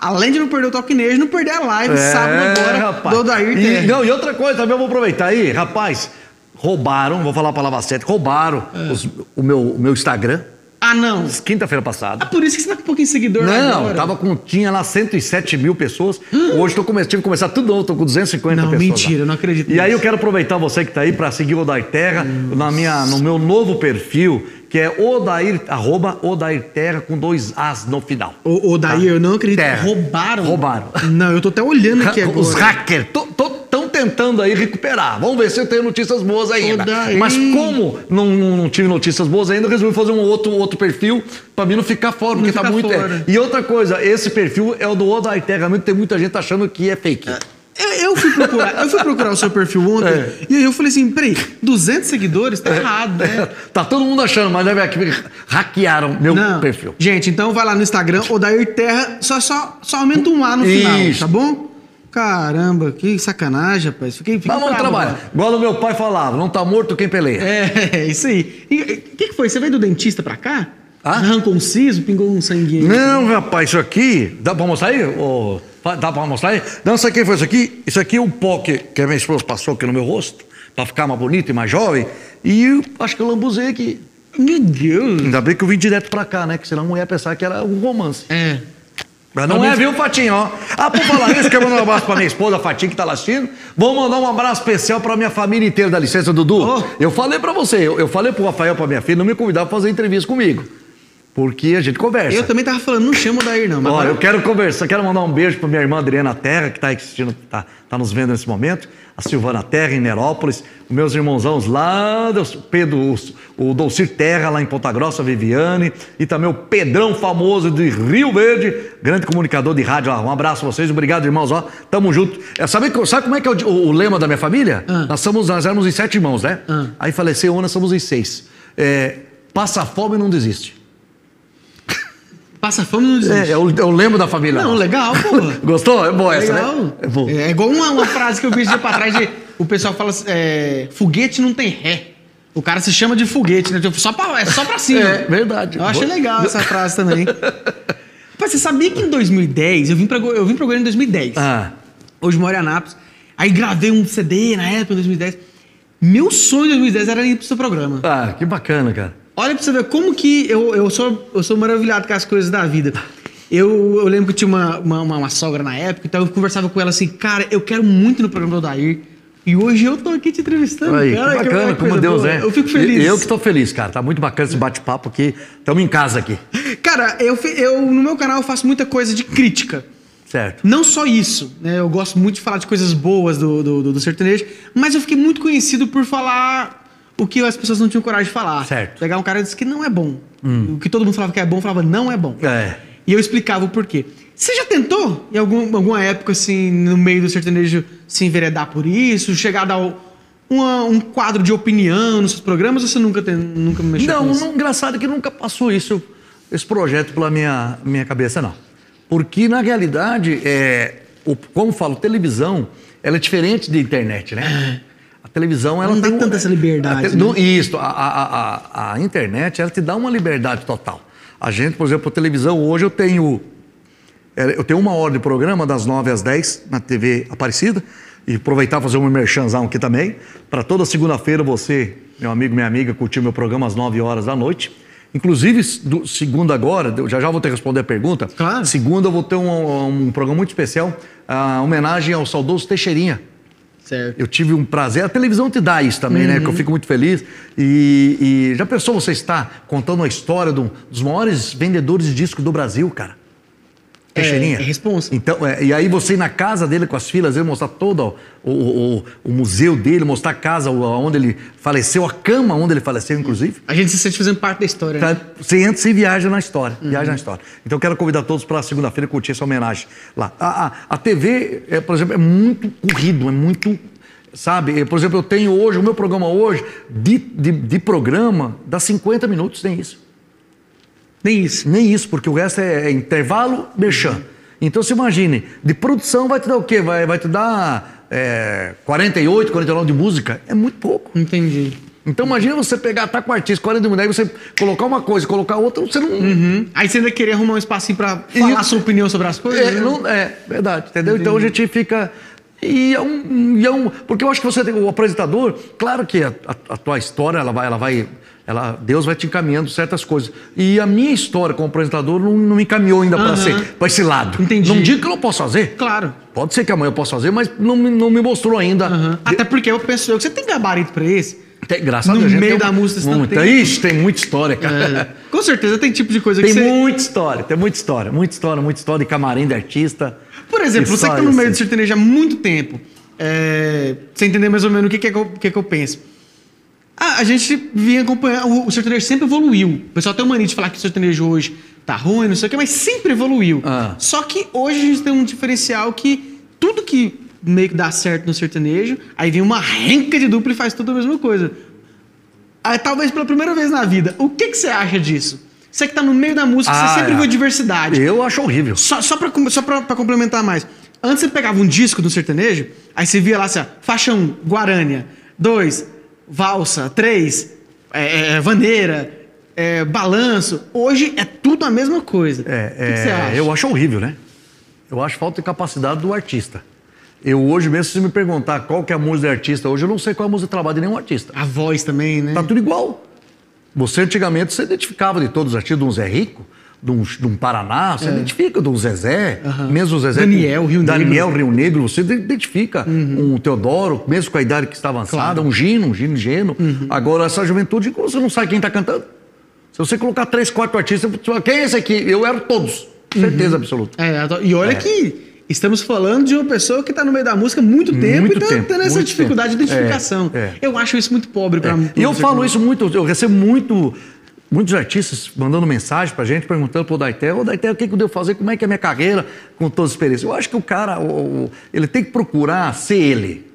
Além de não perder o Talquinejo, não perder a live sábado agora do Odair É, E, não, e outra coisa também, eu vou aproveitar aí, rapaz, roubaram, vou falar a palavra certa, roubaram É. os- o, meu, o meu Instagram, Ah, não. quinta-feira Ah, passada. por isso que você tá com um pouquinho de seguidor Não, agora. tava com, tinha lá 107 mil pessoas. Hoje tô come, tive que começar tudo novo, tô com 250 Não, pessoas. mentira, lá. eu não acredito E aí nisso. eu quero aproveitar você que tá aí para seguir o Odair Terra na minha, no meu novo perfil, que é Odair, arroba Odair Terra com dois As no final. Ô, ô Daí, eu não acredito. Tá. Terra. Roubaram. Roubaram. Não, eu tô até olhando aqui agora. Os hackers estão tentando aí recuperar. Vamos ver se eu tenho notícias boas ainda. Mas como não, não, não tive notícias boas ainda, resolvi fazer um outro, outro perfil para mim não ficar fora, porque tá ficar muito. fora. E outra coisa, esse perfil é o do Odair Terra, muito tem muita gente achando que é fake. Eu, eu fui procurar, eu fui procurar o seu perfil ontem É. e aí eu falei assim, peraí, 200 seguidores? Tá errado, né? tá todo mundo achando, mas deve que hackearam meu Não. perfil. Gente, então vai lá no Instagram, Odair Terra, só, só, só aumenta um A no final, Isso. tá bom? Caramba, que sacanagem, rapaz. Fiquei, fiquei vamos trabalhar. Igual o meu pai falava, não tá morto quem peleia. É, isso aí. E o que, que foi? Você veio do dentista pra cá? Ah? Arrancou um siso, pingou um sanguinho. Não, rapaz, isso aqui. Dá pra mostrar aí? Fa- dá pra mostrar aí? Não, isso aqui foi isso aqui. Isso aqui é um pó que, que a minha esposa passou aqui no meu rosto, pra ficar mais bonito e mais jovem. E eu acho que eu lambuzei aqui. Meu Deus. Ainda bem que eu vim direto pra cá, né? Que senão a mulher ia pensar que era um romance. É. Mas não é, viu, Fatinho? Ó. Ah, por falar nisso, quero mandar um abraço pra minha esposa, Fatinho, que tá lá assistindo. Vou mandar um abraço especial pra minha família inteira, dá licença, Dudu. Oh. Eu falei pra você, eu, eu falei pro Rafael, pra minha filha, não me convidar pra fazer entrevista comigo. Porque a gente conversa. Eu também tava falando, não chama o Odair não. Mas Olha, eu quero conversar, quero mandar um beijo para minha irmã Adriana Terra, que está assistindo, tá, tá nos vendo nesse momento, a Silvana Terra, em Nerópolis, meus irmãozãos lá, Pedro, o, o Dolcir Terra, lá em Ponta Grossa, Viviane, e também o Pedrão famoso de Rio Verde, grande comunicador de rádio lá. Um abraço a vocês, obrigado, irmãos, ó, tamo junto. É, sabe, sabe como é que é o, o- lema da minha família? Ah. Nós, somos, nós éramos em sete irmãos, né? Ah. Aí faleceu um, nós somos em seis. É, passa fome e não desiste. Passa fome e não desiste. É, é o, é o lema da família. Não, nossa. legal, pô. Gostou? É boa essa, Legal. né? É. É igual uma, uma frase que eu vi dia pra trás de. O pessoal fala assim, é, foguete não tem ré. O cara se chama de foguete, né? Tipo, só pra, é só pra cima. É, verdade. Eu achei legal essa frase também. Rapaz, você sabia que em 2010, eu vim pra, eu vim pra Goiânia em 2010. Ah, Hoje moro em Anápolis. Aí gravei um CD na época, em 2010. Meu sonho em 2010 era ir pro seu programa. ah, que bacana, cara. Olha pra você ver como que eu, eu, sou, eu sou maravilhado com as coisas da vida. Eu, eu lembro que eu tinha uma, uma, uma- uma sogra na época, então eu conversava com ela assim, cara, eu quero muito no programa do Odair. E hoje eu tô aqui te entrevistando. Aí, cara, que bacana, coisa como Deus boa. é. Eu fico feliz. Eu que tô feliz, cara. Tá muito bacana esse bate-papo aqui. Estamos em casa aqui. Cara, eu, eu no meu canal eu faço muita coisa de crítica. Certo. Não só isso, né? Eu gosto muito de falar de coisas boas do, do, do, do sertanejo, mas eu fiquei muito conhecido por falar o que as pessoas não tinham coragem de falar. Certo. Pegar um cara e dizer que não é bom. O que todo mundo falava que é bom, falava não é bom. É. E eu explicava o porquê. Você já tentou, em algum, alguma época, assim, no meio do sertanejo, se enveredar por isso? Chegar a dar uma- um quadro de opinião nos seus programas ou você nunca, tem, nunca mexeu Não, com isso? não, engraçado que nunca passou isso, esse projeto pela minha, minha cabeça, não. Porque, na realidade, é, o, como falo, televisão, ela é diferente de internet, né? A televisão, ela Não dá tem um- tanta essa liberdade, a te- né? não- Isso, a, a, a, a internet, ela te dá uma liberdade total. A gente, por exemplo, a televisão, hoje eu tenho é, Eu tenho uma hora de programa, das 9 às 10, na TV Aparecida. E aproveitar e fazer um merchanzão aqui também. Para toda segunda-feira você, meu amigo, minha amiga, curtir meu programa às 9 horas da noite. Inclusive, do, segunda agora, já já vou ter que responder a pergunta. Claro. Segunda eu vou ter um, um programa muito especial, a homenagem ao saudoso Teixeirinha. Certo. Eu tive um prazer. A televisão te dá isso também, né? Que eu fico muito feliz. E, e já pensou você estar contando a história de um dos maiores vendedores de discos do Brasil, cara? Teixeirinha? é responsa. Então, é, e aí você ir na casa dele com as filhas, ele mostrar todo o, o, o- o museu dele, mostrar a casa onde ele faleceu, a cama onde ele faleceu, inclusive. A gente se sente fazendo parte da história. né? Tá? Você entra e viaja na história. Viaja na história. Então eu quero convidar todos para segunda-feira curtir essa homenagem lá. A, a, a TV, é, por exemplo, é muito corrido, é muito. Sabe? É, Por exemplo, eu tenho hoje, o meu programa hoje, de, de, de programa, dá 50 minutos, tem isso. Nem isso. Nem isso, porque o resto é, é intervalo, merchan. Então você imagine, de produção vai te dar o quê? Vai, vai te dar é, 48, 49 de música? É muito pouco. Entendi. Então imagina você pegar, tá com o artista, 40 de mulher, e você colocar uma coisa, colocar outra, você não. Uhum. Aí você ainda queria arrumar um espacinho pra falar E- sua opinião sobre as coisas? É, né? não- é, verdade, entendeu? Então a gente fica. E é, um, e é um. Porque eu acho que você tem. O apresentador, claro que a, a- a tua história, ela vai. Ela vai ela, Deus vai te encaminhando certas coisas. E a minha história como apresentador não, não me encaminhou ainda para ser para esse lado. Entendi. Não digo que eu não posso fazer. Claro. Pode ser que amanhã eu possa fazer, mas não, me- não me mostrou ainda. Aham. Até porque eu penso você tem gabarito pra esse. Tem, graças No a Deus. gente meio tem da música, você muita. tem- Ixi, tem muita história, cara. É. Com certeza tem tipo de coisa Tem que você... muita história, tem muita história, muita história, muita história de camarim de artista. Por exemplo, você que tá História, no meio do assim. sertanejo há muito tempo, é, você entender mais ou menos o que, que, é que, eu, que, que eu penso. Ah, a gente vinha acompanhando, o, o sertanejo sempre evoluiu. O pessoal tem uma mania de falar que o sertanejo hoje tá ruim, não sei o que, mas sempre evoluiu. Ah. Só que hoje a gente tem um diferencial que tudo que meio que dá certo no sertanejo, aí vem uma renca de dupla e faz tudo a mesma coisa. Aí, talvez pela primeira vez na vida, o que, que você acha disso? Você que tá no meio da música, Ah, você sempre é. viu diversidade. Eu acho horrível. Só, só, pra, só pra, pra complementar mais. Antes você pegava um disco do sertanejo, aí você via lá assim, ó, faixa 1, Guarânia. 2, Valsa. 3, é, é, Vaneira. é, balanço. Hoje é tudo a mesma coisa. É, o que, que você é, acha? Eu acho horrível, né? Eu acho falta de capacidade do artista. Eu hoje mesmo, se você me perguntar qual que é a música do artista, hoje eu não sei qual é a música de trabalho de nenhum artista. A voz também, né? Tá tudo igual. Você antigamente você identificava de todos os artistas, um Zé Rico, de um, de um Paraná, você identifica de um Zezé, É. Aham. mesmo o Zezé. Daniel, Rio Negro. Uhum. Daniel, Rio Negro, você identifica um Teodoro, mesmo com a idade que está avançada, um Gino, um Gino Geno. Uhum. Agora, essa juventude, você não sabe quem está cantando. Se você colocar três, quatro artistas, quem é esse aqui? Eu era todos. Certeza Uhum. absoluta. É, e olha que estamos falando de uma pessoa que tá no meio da música há muito tempo Muito e tá tempo, tendo essa dificuldade tempo. de identificação. É, é. Eu acho isso muito pobre pra E eu falo isso muito, eu recebo muito, muitos artistas mandando mensagem pra gente, perguntando pro Daité, ô Daité, o que, que eu devo fazer, como é que é a minha carreira com todas as experiências. Eu acho que o cara, o- ele tem que procurar ser ele.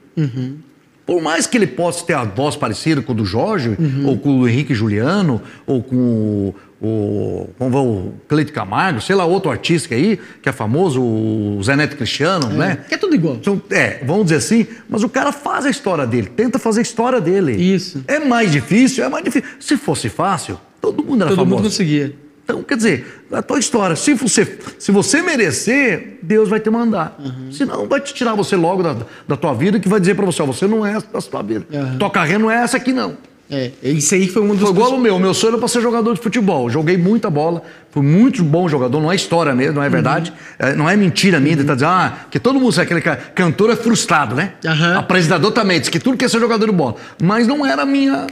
Por mais que ele possa ter a voz parecida com o do Jorge, ou com o Henrique Juliano, ou com o, o, com o Cleito Camargo, sei lá, outro artista aí, que é famoso, o Zé Neto Cristiano, né? Que é tudo igual. Então, é, vamos dizer assim, mas o cara faz a história dele, tenta fazer a história dele. Isso. É mais difícil, é mais difícil. Se fosse fácil, todo mundo era Todo famoso. mundo conseguia. Então, quer dizer, a tua história, se você, se você merecer, Deus vai te mandar. Uhum. Senão, vai te tirar você logo da, da tua vida, que vai dizer pra você, ó, você não é essa da sua vida. Uhum. Tua carreira não é essa aqui, não. É, isso aí foi um dos... Foi igual o meu. O meu sonho era pra ser jogador de futebol. Joguei muita bola, fui muito bom jogador. Não é história mesmo, não é verdade. Uhum. É, não é mentira minha de estar dizendo, ah, que todo mundo sabe aquele. Cantor é frustrado, né? Aham. Apresentador também, diz que tudo quer ser jogador de bola. Mas não era a minha.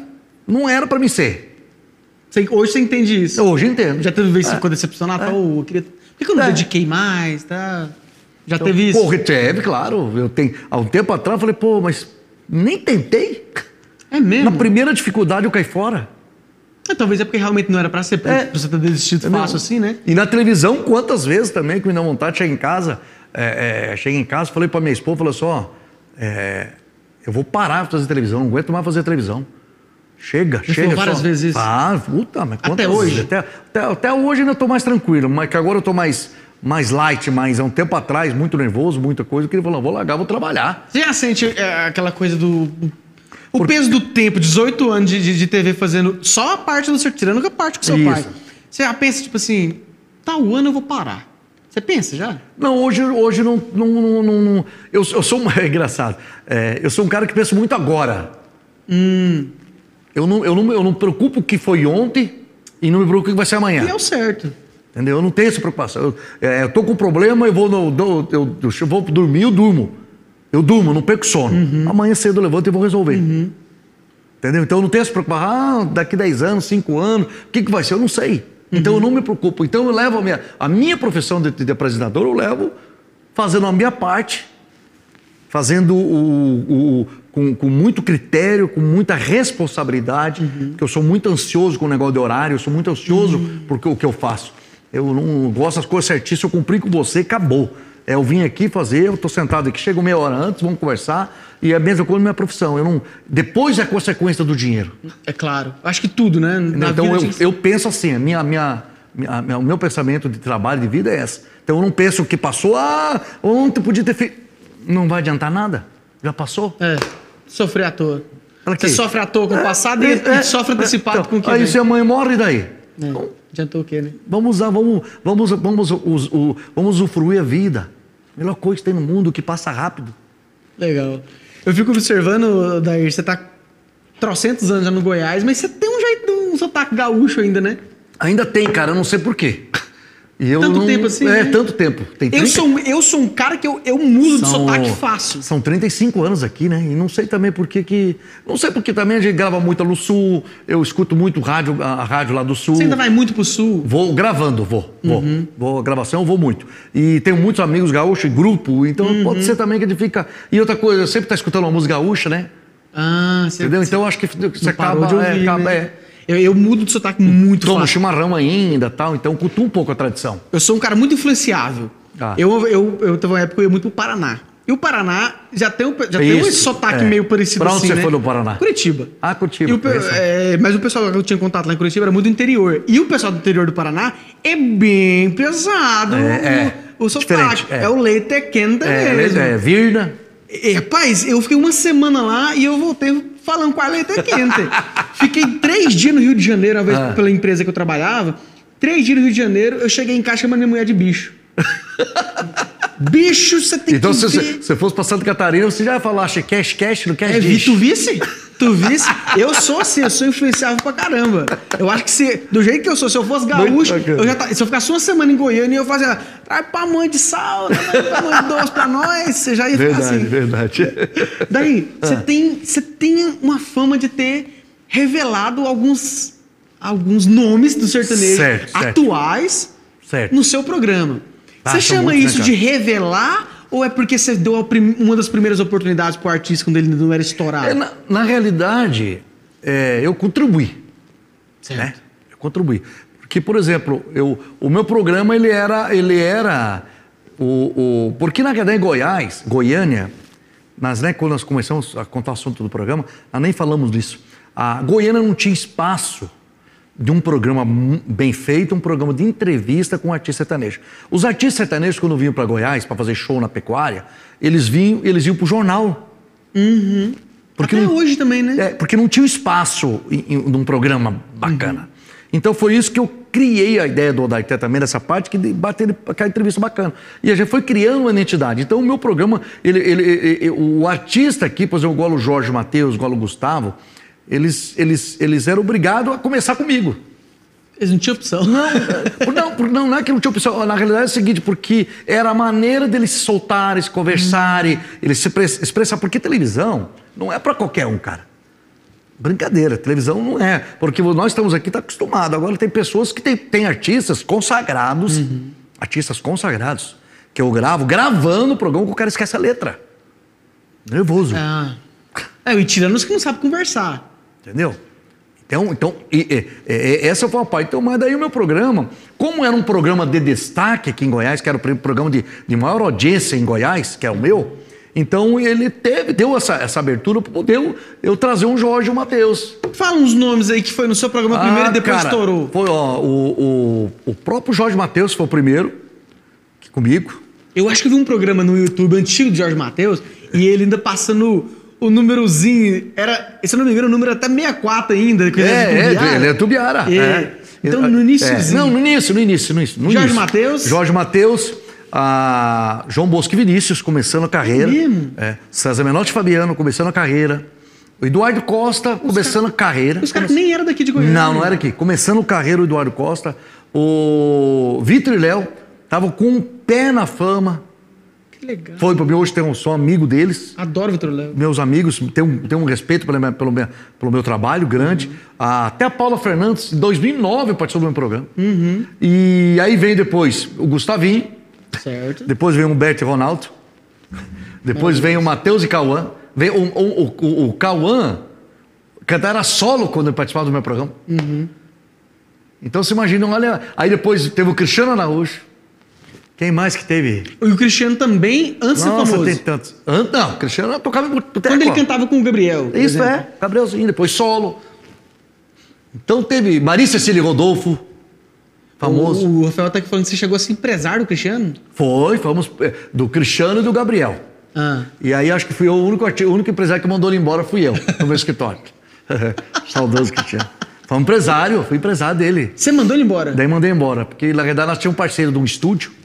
Não era pra mim ser. Você- hoje você entende isso. Eu hoje entendo. Já teve vez que É. ficou decepcionado? Falou, "Oh, eu queria... Por que que eu não É. dediquei mais? Tá? Já teve isso? Porra, teve, claro. Eu tenho, há um tempo atrás eu falei, pô, mas nem tentei. É mesmo? Na primeira dificuldade eu caí fora. É, talvez é porque realmente não era pra ser, pra É. você ter desistido fácil assim, né? E na televisão, quantas vezes também que me dá vontade, chega em casa, é, é, chega em casa, falei pra minha esposa, falei assim, ó, é, eu vou parar de fazer televisão, não aguento mais fazer televisão. Chega, chega. falou várias só. vezes isso? Ah, puta, mas Até hoje? Até, até, até hoje ainda tô mais tranquilo, mas que agora eu tô mais, mais light, mais há um tempo atrás, muito nervoso, muita coisa, que ele falou, vou largar, vou trabalhar. Você já sente é, aquela coisa do. O peso do tempo, 18 anos de, de, de TV fazendo só a parte do seu, tirando a parte com seu Isso. pai. Você já pensa, tipo assim, tal ano eu vou parar. Você pensa já? Não, hoje, hoje não. não, não, não- eu, eu sou um. É engraçado. É, eu sou um cara que pensa muito agora. Eu, não, eu, não, eu não me preocupo o que foi ontem e não me preocupo o que vai ser amanhã. E é o certo. Entendeu? Eu não tenho essa preocupação. Eu, é, tô com problema, eu vou, no, eu, eu vou dormir, eu durmo. Eu durmo, não perco sono. Amanhã cedo eu levanto e vou resolver. Entendeu? Então eu não tenho essa preocupação, ah, daqui 10 anos, 5 anos, o que, que vai ser? Eu não sei. Então eu não me preocupo. Então eu levo a minha, a minha profissão de, de apresentador, eu levo fazendo a minha parte, fazendo o, o- com, com muito critério, com muita responsabilidade, porque eu sou muito ansioso com o negócio de horário, eu sou muito ansioso porque o que eu faço. Eu não gosto das coisas certinhas, eu cumprir com você, acabou. É, eu vim aqui fazer, eu estou sentado aqui, chego meia hora antes, vamos conversar, e é a mesma coisa na minha profissão. Eu não, depois é a consequência do dinheiro. É claro. Acho que tudo, né? Na então eu, ser- eu penso assim, a minha, minha, minha- minha- o meu pensamento de trabalho, de vida é essa. Então eu não penso que passou, ah, ontem podia ter feito. Não vai adiantar nada. Já passou. É, sofrer à toa. Você sofre à toa com o passado e, É, e sofre antecipado então, com o que Aí vem. se a mãe morre, e daí? É, Então, Adiantou o quê, né? vamos usar, vamos, vamos, vamos, vamos usufruir a vida. Melhor coisa que tem no mundo que passa rápido. Legal. Eu fico observando, Dair, você tá trocentos anos já no Goiás, mas você tem um jeito, um sotaque gaúcho ainda, né? Ainda tem, cara, eu não sei por quê. E eu Tanto não- tempo assim, É, né? tanto tempo. Tem Eu 30 sou, um- eu sou um cara que eu, eu mudo de São- sotaque fácil. São 35 anos aqui, né? E não sei também por que que... Não sei porque também a gente grava muito no Sul, eu escuto muito rádio, a rádio lá do Sul. Você ainda vai muito pro sul. Vou gravando, vou, vou. Vou a gravação, eu vou muito. E tenho muitos amigos gaúchos grupo, então Uhum. pode ser também que a gente fica... E outra coisa, eu sempre tá escutando uma música gaúcha, né? Ah, você, Entendeu? Então eu acho que você acaba... de ouvir, é, acaba né? é, Eu, eu mudo de sotaque muito toma fácil. chimarrão ainda tal, então cultua um pouco a tradição. Eu sou um cara muito influenciável. Ah. Eu, eu, eu teve uma época que eu ia muito pro Paraná. E o Paraná já tem, um- já tem um sotaque é. meio parecido Pra onde assim, você né? foi no Paraná? Curitiba. Ah, Curitiba, o é, mas o pessoal que eu tinha contato lá em Curitiba era muito do interior. E o pessoal do interior do Paraná é bem pesado. É, é. O, o sotaque. É. é. o leite quente É, mesmo. é, Virna. E, rapaz, eu fiquei uma semana lá e eu voltei falando com a leite quente. Fiquei três dias no Rio de Janeiro, uma vez Ah. pela empresa que eu trabalhava. Três dias no Rio de Janeiro, eu cheguei em casa chamando minha mulher de bicho. bicho, você tem Então que se ver. você se fosse pra Santa Catarina, você já ia falar cash, cash, não cash É, vi, dish. Tu visse? Eu sou assim, eu sou influenciável pra caramba. Eu acho que se, do jeito que eu sou, se eu fosse gaúcho, eu já tá- se eu ficasse uma semana em Goiânia, eu fazia, traz pra mãe de sal, pra mãe de doce pra nós, você já ia ficar Verdade, assim. verdade. Daí, você tem, você tem uma fama de ter revelado alguns, alguns nomes do sertanejo Certo, atuais Certo. no seu programa. Ah, você chama muitos, isso né, de revelar ou é porque você deu prim- uma das primeiras oportunidades pro artista quando ele não era estourado? É, na, na realidade, é, eu contribuí. Né? Eu contribuí. Porque, por exemplo, eu, o meu programa ele era. Ele era o, o- porque na verdade em Goiás, Goiânia, nós, né, quando nós começamos a contar o assunto do programa, nós nem falamos disso. A Goiânia não tinha espaço de um programa bem feito, um programa de entrevista com um artista sertanejo. Os artistas sertanejos, quando vinham para Goiás para fazer show na pecuária, eles vinham, eles iam para o jornal. Porque Até não- hoje também, né? é, porque não tinha espaço em, em, num programa bacana. Então foi isso que eu criei a ideia do Odaité também, dessa parte, que bater aquela entrevista bacana. E a gente foi criando uma identidade. Então o meu programa, ele, ele- ele- ele- o artista aqui, por exemplo, o Jorge Matheus, o Gustavo, eles, eles, eles eram obrigados a começar comigo. Eles não tinham opção. Não, por- não, não é que não tinha opção. Na realidade é o seguinte, porque era a maneira deles se soltarem, se conversarem, eles se pre- expressar. Porque televisão não é para qualquer um, cara. Brincadeira, televisão não é. Porque nós estamos aqui, tá acostumado. Agora tem pessoas que têm tem artistas consagrados, artistas consagrados, que eu gravo, gravando o programa que o cara esquece a letra. Nervoso. Ah. É, e tirando os que não sabem conversar. Entendeu? Então, então e- e- e- essa foi uma parte. Então, mas daí o meu programa, como era um programa de destaque aqui em Goiás, que era o pr- programa de, de maior audiência em Goiás, que é o meu, então ele teve, deu essa, essa abertura para poder eu, eu trazer um Jorge e um Matheus. Fala uns nomes aí que foi no seu programa primeiro e depois Ah, cara, estourou. Foi, ó, o, o, o próprio Jorge Matheus foi o primeiro, comigo. Eu acho que eu vi um programa no YouTube antigo de Jorge Matheus e ele ainda passando o númerozinho. Era, se eu não me engano, o número era até 64 ainda. É, é, Tubiara. ele é Tubiara. É. é. Então, no iníciozinho. É, Não, no início, no início, no início. no Jorge. Mateus? Jorge Matheus, João Bosco e Vinícius começando a carreira. É mesmo? É. César Menotti e Fabiano começando a carreira. O Eduardo Costa começando a carreira. Os caras nem eram daqui de Goiânia. Não, não era aqui. Começando a carreira o Eduardo Costa. O Vitor e Léo estavam com um pé na fama. Que legal. Foi para mim, hoje tem um, sou amigo deles. Adoro Vitor Léo. Meus amigos, tenho, um- tenho um respeito pelo meu, pelo meu, pelo meu trabalho grande. Ah, até a Paula Fernandes, em 2009, participou do meu programa. E aí vem depois o Gustavinho, Certo. depois vem o Humberto e Ronaldo, depois vem o Matheus e Cauã, vem o, o, o, o, Cauã, cantava solo quando ele participava do meu programa. Então você imagina, olha. Aí depois teve o Cristiano Araújo. Quem mais que teve? E o Cristiano também, antes de Nossa, famoso. tem tantos. An- Não, o Cristiano tocava em boteco. Quando ele cantava com o Gabriel. Isso exemplo. é, Gabrielzinho, depois solo. Então teve Maria Cecília Rodolfo, famoso. O, o Rafael tá aqui falando que você chegou a ser empresário do Cristiano. Foi, fomos é, do Cristiano e do Gabriel. Ah. E aí acho que fui eu o único, o único empresário que mandou ele embora fui eu, no meu escritório. Saudoso Cristiano. Foi um empresário, fui empresário dele. Você mandou ele embora? Daí mandei embora, porque na verdade nós tínhamos um parceiro de um estúdio.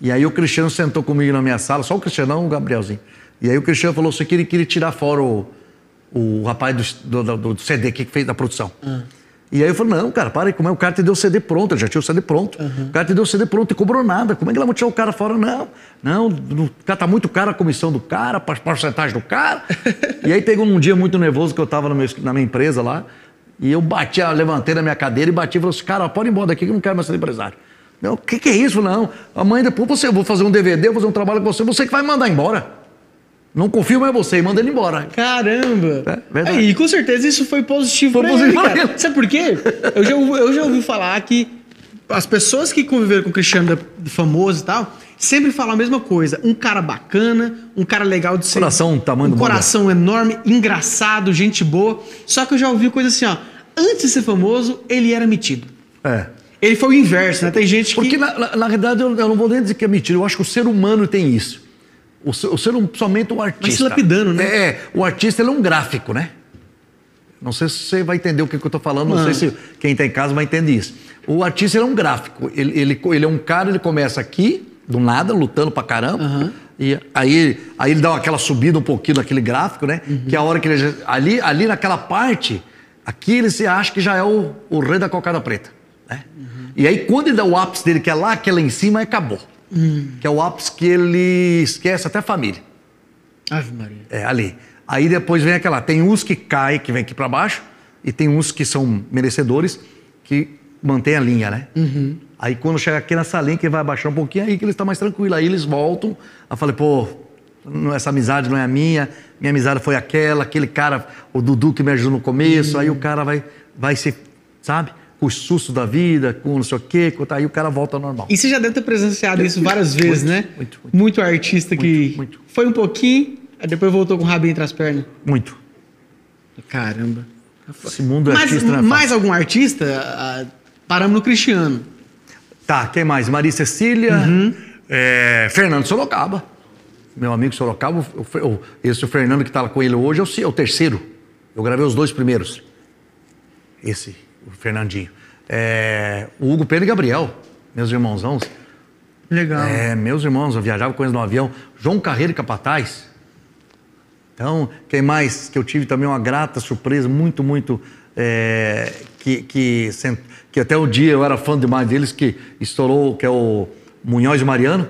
E aí o Cristiano sentou comigo na minha sala, só o Cristiano, não o Gabrielzinho. E aí o Cristiano falou assim que ele queria tirar fora o, o rapaz do, do, do CD que fez da produção. E aí eu falei, não, cara, para aí, como é? O cara te deu o CD pronto, ele já tinha o CD pronto. O cara te deu o CD pronto e cobrou nada. Como é que ela vai tirar o cara fora? Não, não, no- cara, tá muito caro a comissão do cara, a porcentagem do cara. e aí pegou num dia muito nervoso que eu tava meu- na minha empresa lá. E eu bati, levantei da minha cadeira e bati e falei assim, cara, pode ir embora daqui que eu não quero mais ser empresário. Não, o que, que é isso? Não. Amanhã depois você, eu vou fazer um DVD, eu vou fazer um trabalho com você, você que vai mandar embora. Não confio mais em você, e manda ele embora. Caramba! É, verdade. Aí, com certeza isso foi positivo Foi pra positivo ele, cara. Sabe por quê? Eu já, ouvi- eu já ouvi falar que as pessoas que conviveram com o Cristiano famoso e tal, sempre falam a mesma coisa. Um cara bacana, um cara legal de ser. Coração, tamanho Um do mundo. coração enorme, engraçado, gente boa. Só que eu já ouvi coisa assim, ó. Antes de ser famoso, ele era metido. É. Ele foi o inverso, né? Tem gente Porque, que. na, na, na realidade, eu, eu não vou nem dizer que é mentira. Eu acho que o ser humano tem isso. O ser, o ser somente o artista. se lapidando, né? É, o artista ele é um gráfico, né? Não sei se você vai entender o que, que eu tô falando, não Ah. sei se quem está em casa vai entender isso. O artista ele é um gráfico. Ele, ele, ele é um cara, ele começa aqui, do nada, lutando pra caramba. Aham. E aí, aí ele dá aquela subida um pouquinho naquele gráfico, né? Uhum. Que é a hora que ele. Ali, ali naquela parte, aqui ele se acha que já é o, o rei da cocada preta. Né? E aí, quando ele dá o ápice dele, que é lá, que é lá em cima, acabou. Que é o ápice que ele esquece até a família. Ave Maria. É, ali. Aí depois vem aquela. Tem uns que caem, que vem aqui para baixo, e tem uns que são merecedores, que mantém a linha, né? Aí quando chega aqui nessa linha, que vai abaixar um pouquinho, aí que eles estão mais tranquilos. Aí eles voltam. Aí falei, pô, essa amizade não é a minha, minha amizade foi aquela, aquele cara, o Dudu que me ajudou no começo, aí o cara vai, vai se, sabe? Com os sustos da vida, com não sei o quê, com- aí o cara volta ao normal. E você já deve ter presenciado isso várias vezes, Muito, né? muito, muito. Muito artista que Muito, foi um pouquinho, aí depois voltou com o rabinho entre as pernas. Muito. Caramba. Esse mundo Mas artista não é mais algum artista? Ah, paramos no Cristiano. Tá, quem mais? Maria Cecília, Uhum. é, Fernando Sorocaba. Meu amigo Sorocaba, o- esse o Fernando que está com ele hoje é o, é o terceiro. Eu gravei os dois primeiros. Esse, o Fernandinho. É, o Hugo Pedro e Gabriel, meus irmãozãos. Legal. É, meus irmãos, eu viajava com eles no avião. João Carreiro e Capataz. Então, quem mais? Que eu tive também uma grata surpresa, muito, muito. é, que, que, que até o dia eu era fã demais deles, que estourou, que é o Munhoz Mariano.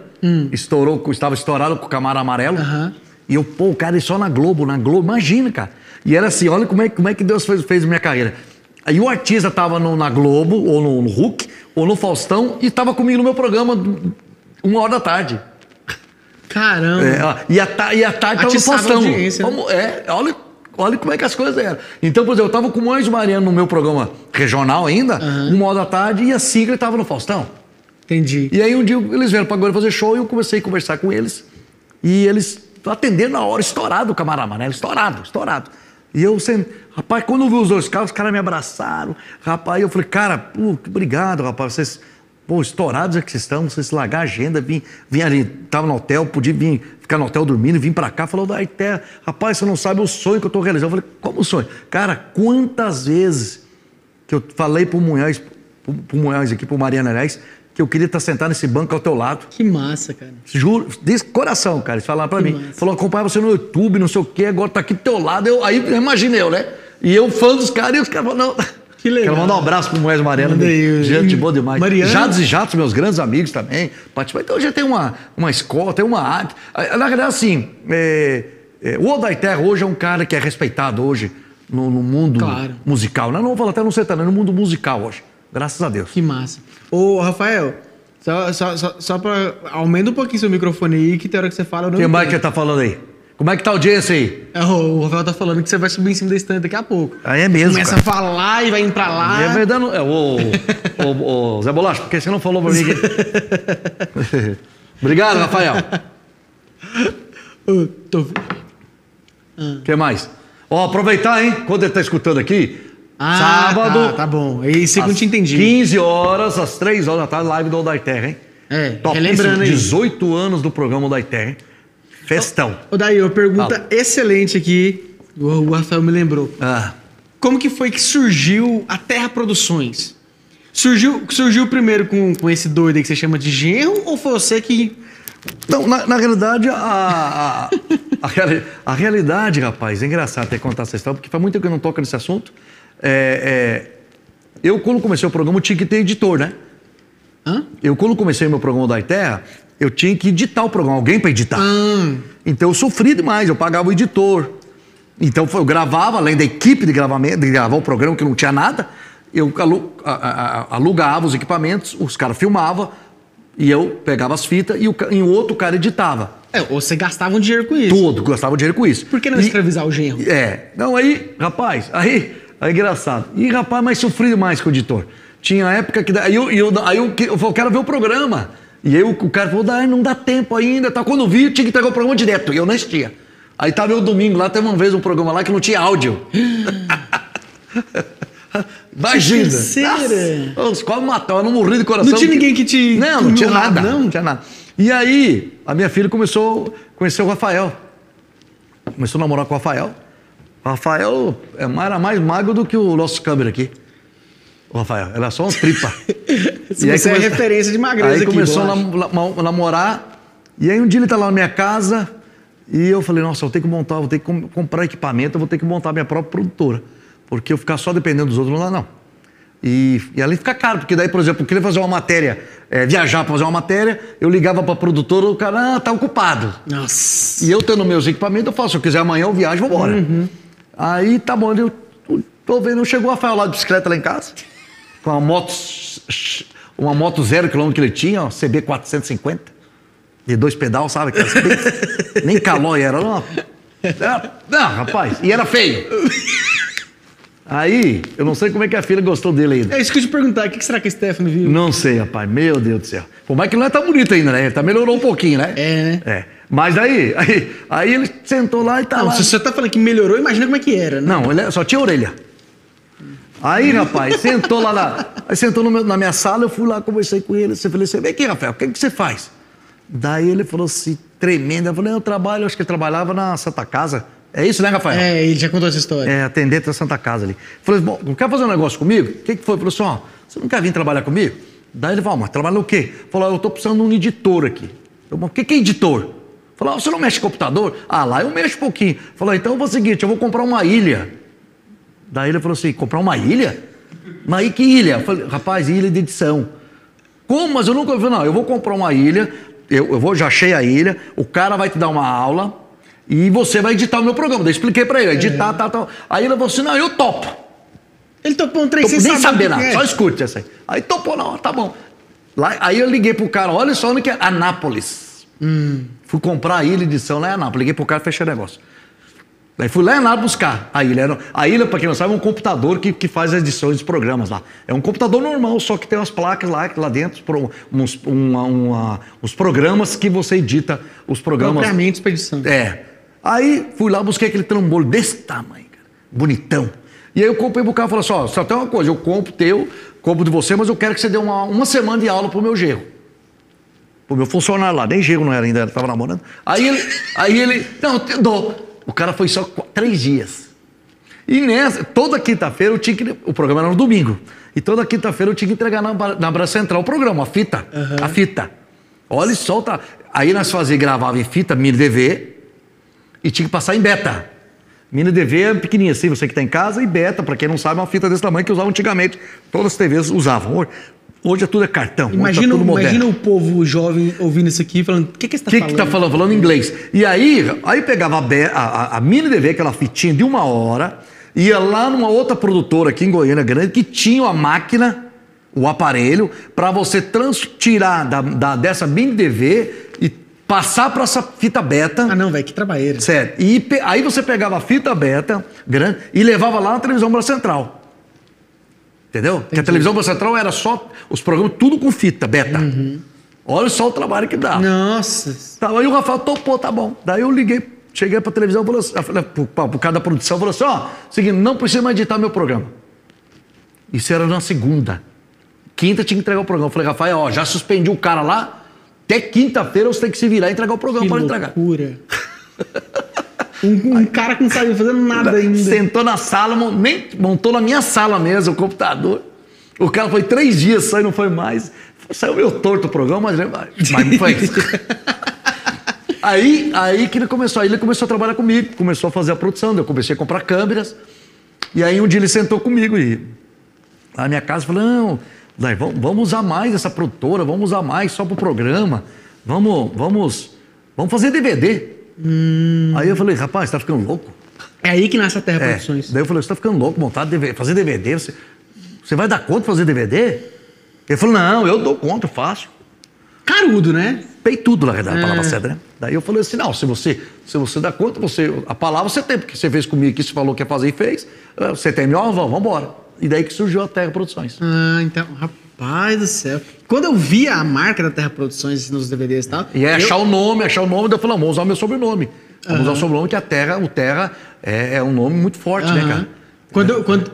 Estourou, estava estourado com o Camaro Amarelo. Aham. E eu, pô, o cara, ele só na Globo, na Globo, imagina, cara. E era assim, olha como é, como é que Deus fez, fez minha carreira. Aí o artista tava no- na Globo, ou no, no Hulk, ou no Faustão, e tava comigo no meu programa, uma hora da tarde. Caramba. É, ó, e, a, ta- e a tarde tava no Faustão. né? É, olha, olha como é que as coisas eram. Então, por exemplo, eu tava com o Mães Mariano no meu programa regional ainda, uma hora da tarde, e a Sigla estava no Faustão. Entendi. E aí um dia eles vieram para agora fazer show e eu comecei a conversar com eles. E eles atenderam na hora, estourado o camarada amarelo, estourado, estourado. E eu sempre, rapaz, quando eu vi os dois caras, os caras me abraçaram. Rapaz, eu falei, cara, pô, obrigado, rapaz, vocês, pô, estourados é que vocês estão, vocês largar a agenda, vim, vim ali, tava no hotel, podia vir, ficar no hotel dormindo, vim pra cá, falou da Terra, rapaz, você não sabe o sonho que eu tô realizando. Eu falei, como sonho? Cara, quantas vezes que eu falei pro Munhoz, pro, pro Munhoz aqui, pro Mariana, aliás, que eu queria estar sentado nesse banco ao teu lado. Que massa, cara. Juro, de coração, cara. Eles falaram pra Que mim. massa. Falou, acompanha você no YouTube, não sei o quê, agora tá aqui do teu lado. Eu, aí imagina eu, né? E eu fã dos caras, e os caras falaram, não. Que legal. Quero mandar um abraço pro Moés aí. Gente boa demais. Mariana? Jados e Jatos, meus grandes amigos também. Então já tem uma, uma escola, tem uma arte. Na verdade, assim, é, é, o Odair Terra hoje é um cara que é respeitado hoje no, no mundo Claro. musical. Não, não vou falar até no sertanejo, no mundo musical hoje. Graças a Deus. Que massa. Ô, Rafael, só, só, só, só pra. Aumenta um pouquinho seu microfone aí, que tem hora que você fala. Eu não Quem mais que tá falando aí? Como é que tá a audiência aí? É, O Rafael tá falando que você vai subir em cima da estante daqui a pouco. Ah, é mesmo, Começa cara. a falar e vai indo pra lá. É verdade. não- É, ô, ô, ô, Zé Bolacha, por que você não falou pra mim? que- Obrigado, Rafael. Ô, tô... O que mais? Ó, aproveitar, hein? Quando ele tá escutando aqui, Ah, sábado. Tá, tá bom. Aí você não às te entendi. 15 horas, às 3 horas da tarde, live do Odai Terra, hein? É, Topíssimo, relembrando aí. 18 anos do programa Odai Terra, hein? Festão. Ô, daí, uma pergunta Fala. excelente aqui. O Rafael me lembrou. Ah, Como que foi que surgiu a Terra Produções? Surgiu, surgiu primeiro com, com esse doido aí que você chama de genro ou foi você que. Não, na, na realidade, a, a, a, a realidade, rapaz, é engraçado ter que contar essa história, porque faz muito tempo que eu não toco nesse assunto. É, é, eu, quando comecei o programa, eu tinha que ter editor, né? Hã? Eu, quando comecei meu programa da Terra, eu tinha que editar o programa, alguém para editar. Ah, Então eu sofri demais, eu pagava o editor. Então eu gravava, além da equipe de gravamento, de gravar o programa, que não tinha nada, eu alugava os equipamentos, os caras filmavam, e eu pegava as fitas e o, e o outro cara editava. é, ou você gastava um dinheiro com isso. Tudo, gastava dinheiro com isso. Por que não E- escravizar o genro? é. Não, aí, rapaz, aí, aí engraçado. E, rapaz, mas sofri demais com o editor. Tinha época que. Aí eu, eu, aí eu, eu falei, eu quero ver o programa. E aí o, o cara falou, "Dai, não dá tempo ainda. Tá. Quando eu vi, eu tinha que entregar o programa direto. E eu não assistia. Aí tava eu domingo lá, teve uma vez um programa lá que não tinha áudio. Imagina. Nossa, Os quase matou, eu não morri de coração. Não tinha ninguém que te Não, não tinha nada. não? Não tinha nada. E aí, a minha filha começou a conhecer o Rafael. Começou a namorar com o Rafael. O Rafael é era mais magro do que o nosso câmera aqui. O Rafael, era só uma tripa. Se você é referência de magreza Aí aqui, começou a namorar. E aí um dia ele tá lá na minha casa e eu falei, nossa, eu tenho que montar, vou ter que com- comprar equipamento, eu vou ter que montar minha própria produtora. Porque eu ficar só dependendo dos outros, não dá não. E, e ali fica caro, porque daí, por exemplo, eu queria fazer uma matéria, eh, viajar para fazer uma matéria, eu ligava para a produtora, o cara, ah, tá ocupado. Nossa. E eu tendo meus equipamentos, eu faço, se eu quiser amanhã eu viajo, vou embora. Aí tá bom, eu tô vendo, chegou o Rafael lá de bicicleta lá em casa, com uma moto, uma moto zero quilômetro que ele tinha, ó, CB 450, de dois pedal, sabe? Bem- nem calói era, não. Era- Não, rapaz, e era feio. Aí, eu não sei como é que a filha gostou dele ainda. É isso que eu te perguntar, o que que será que a Stephanie viu? Não sei, rapaz. Meu Deus do céu. Por mais que ele não é tão bonito ainda, né? Ele tá melhorou um pouquinho, né? É, né? É. Mas aí, aí, aí ele sentou lá e tá Não, lá. se você tá falando que melhorou, imagina como é que era, né? Não, ele é- só tinha orelha. Aí, rapaz, sentou lá na, aí sentou meu- na minha sala, eu fui lá, conversei com ele. Você falei assim, vem aqui, Rafael, o que, que você faz? Daí ele falou assim, tremendo. Eu falei, eu trabalho, acho que ele trabalhava na Santa Casa. É isso, né, Rafael? É, ele já contou essa história. É, atendente da Santa Casa ali. Falei, bom, não quer fazer um negócio comigo? O que, que foi? Falou assim, ó, você não quer vir trabalhar comigo? Daí ele falou, mas trabalha o quê? Falou, eu tô precisando de um editor aqui. Eu, bom, o que, que é editor? Falou, ah, você não mexe com computador? Ah, lá eu mexo um pouquinho. Falou, então eu vou o seguinte, eu vou comprar uma ilha. Daí ele falou assim, comprar uma ilha? Mas aí que ilha? Eu falei, rapaz, ilha de edição. Como? Mas eu nunca ouvi. Não, eu vou comprar uma ilha, eu, eu vou, já achei a ilha, o cara vai te dar uma aula e você vai editar o meu programa. Daí eu expliquei pra ele, editar, tal, tal. Aí ele falou assim: não, eu topo. Ele topou um trem Topo, sem nem saber nada, é. só escute essa aí. Aí topou, não, tá bom. Lá, aí eu liguei pro cara, olha só onde que é Anápolis. Hum. Fui comprar a ilha de edição lá em Anápolis. Liguei pro cara e fechei o negócio. Daí fui lá em Anápolis buscar a ilha. Era- A ilha, pra quem não sabe, é um computador que, que faz as edições dos programas lá. É um computador normal, só que tem umas placas lá, lá dentro, uns, uma- uma- os programas que você edita, os programas. Propriamente expedição. É. Aí fui lá, busquei aquele trambolho desse tamanho, cara. Bonitão. E aí eu comprei pro cara e falei assim: ó, só tem uma coisa, eu compro teu, compro de você, mas eu quero que você dê uma, uma semana de aula pro meu gerro. Pro meu funcionário lá, nem gerro não era ainda, tava namorando. Aí ele, aí ele, não, eu dou. O cara foi só três dias. E nessa, toda quinta-feira eu tinha que. O programa era no domingo. E toda quinta-feira eu tinha que entregar na, na Brasil Central o programa, a fita. A fita. Olha e solta. Aí nós fazíamos, gravava em fita, mini DV, e tinha que passar em beta. Mini DV é pequenininha assim, você que está em casa, e beta, para quem não sabe, é uma fita desse tamanho que usavam antigamente. Todas as TVs usavam. Hoje, é tudo é cartão. tá Imagina, moderno. imagina o povo jovem ouvindo isso aqui falando: o que, que você tá O que falando? que tá falando? Falando inglês. E aí, aí pegava a, a, a- mini DV, aquela fitinha de uma hora, ia lá numa outra produtora aqui em Goiânia grande, que tinha a máquina, o aparelho, para você tirar da, da- dessa mini DV e passar para essa fita beta. Ah, não, velho, que trabalheira. Sério. E aí você pegava a fita beta grande e levava lá na televisão para central. Entendeu? Porque a televisão central era só os programas, tudo com fita beta. Olha só o trabalho que dá. Nossa. Tá, aí o Rafael topou, tá bom. Daí eu liguei, cheguei pra televisão, falei assim, pro cara da produção, falou assim: ó, seguinte, não precisa mais editar meu programa. Isso era na segunda. Quinta tinha que entregar o programa. Eu falei, Rafael, ó, já suspendi o cara lá. Até quinta-feira você tem que se virar e entregar o programa Que para entregar. loucura. um, um cara que não sabe fazer nada ainda. Sentou na sala, nem, montou na minha sala mesmo o computador. O cara foi três dias só e não foi mais. Saiu meio torto o programa, mas, mas não foi isso. aí, aí que ele começou. Aí ele começou a trabalhar comigo, começou a fazer a produção. Eu comecei a comprar câmeras. E aí um dia ele sentou comigo e lá na minha casa falou: não, Daí, vamos, vamos usar mais essa produtora, vamos usar mais só pro programa. Vamos, vamos, vamos fazer DVD. Aí eu falei, rapaz, você tá ficando louco? É aí que nasce a Terra É. Produções. Daí eu falei, você tá ficando louco, montar DVD, fazer DVD? Você, você vai dar conta de fazer DVD? Ele falou, não, eu dou conta, eu faço. Carudo, né? Peitudo, na verdade, a palavra É. certa, né? Daí eu falei assim, não, se você, se você dá conta, você, a palavra você tem, porque você fez comigo aqui, você falou que ia fazer e fez, eh, você tem melhor, vamos, vamos embora. E daí que surgiu a Terra Produções. Ah, então, rapaz do céu. Quando eu via a marca da Terra Produções nos DVDs e tal. E aí eu- achar o nome, achar o nome, eu falei, vamos usar o meu sobrenome. Vamos usar o sobrenome, que a Terra, o Terra é, é um nome muito forte, né, Aham. cara? Quando, eu, quando,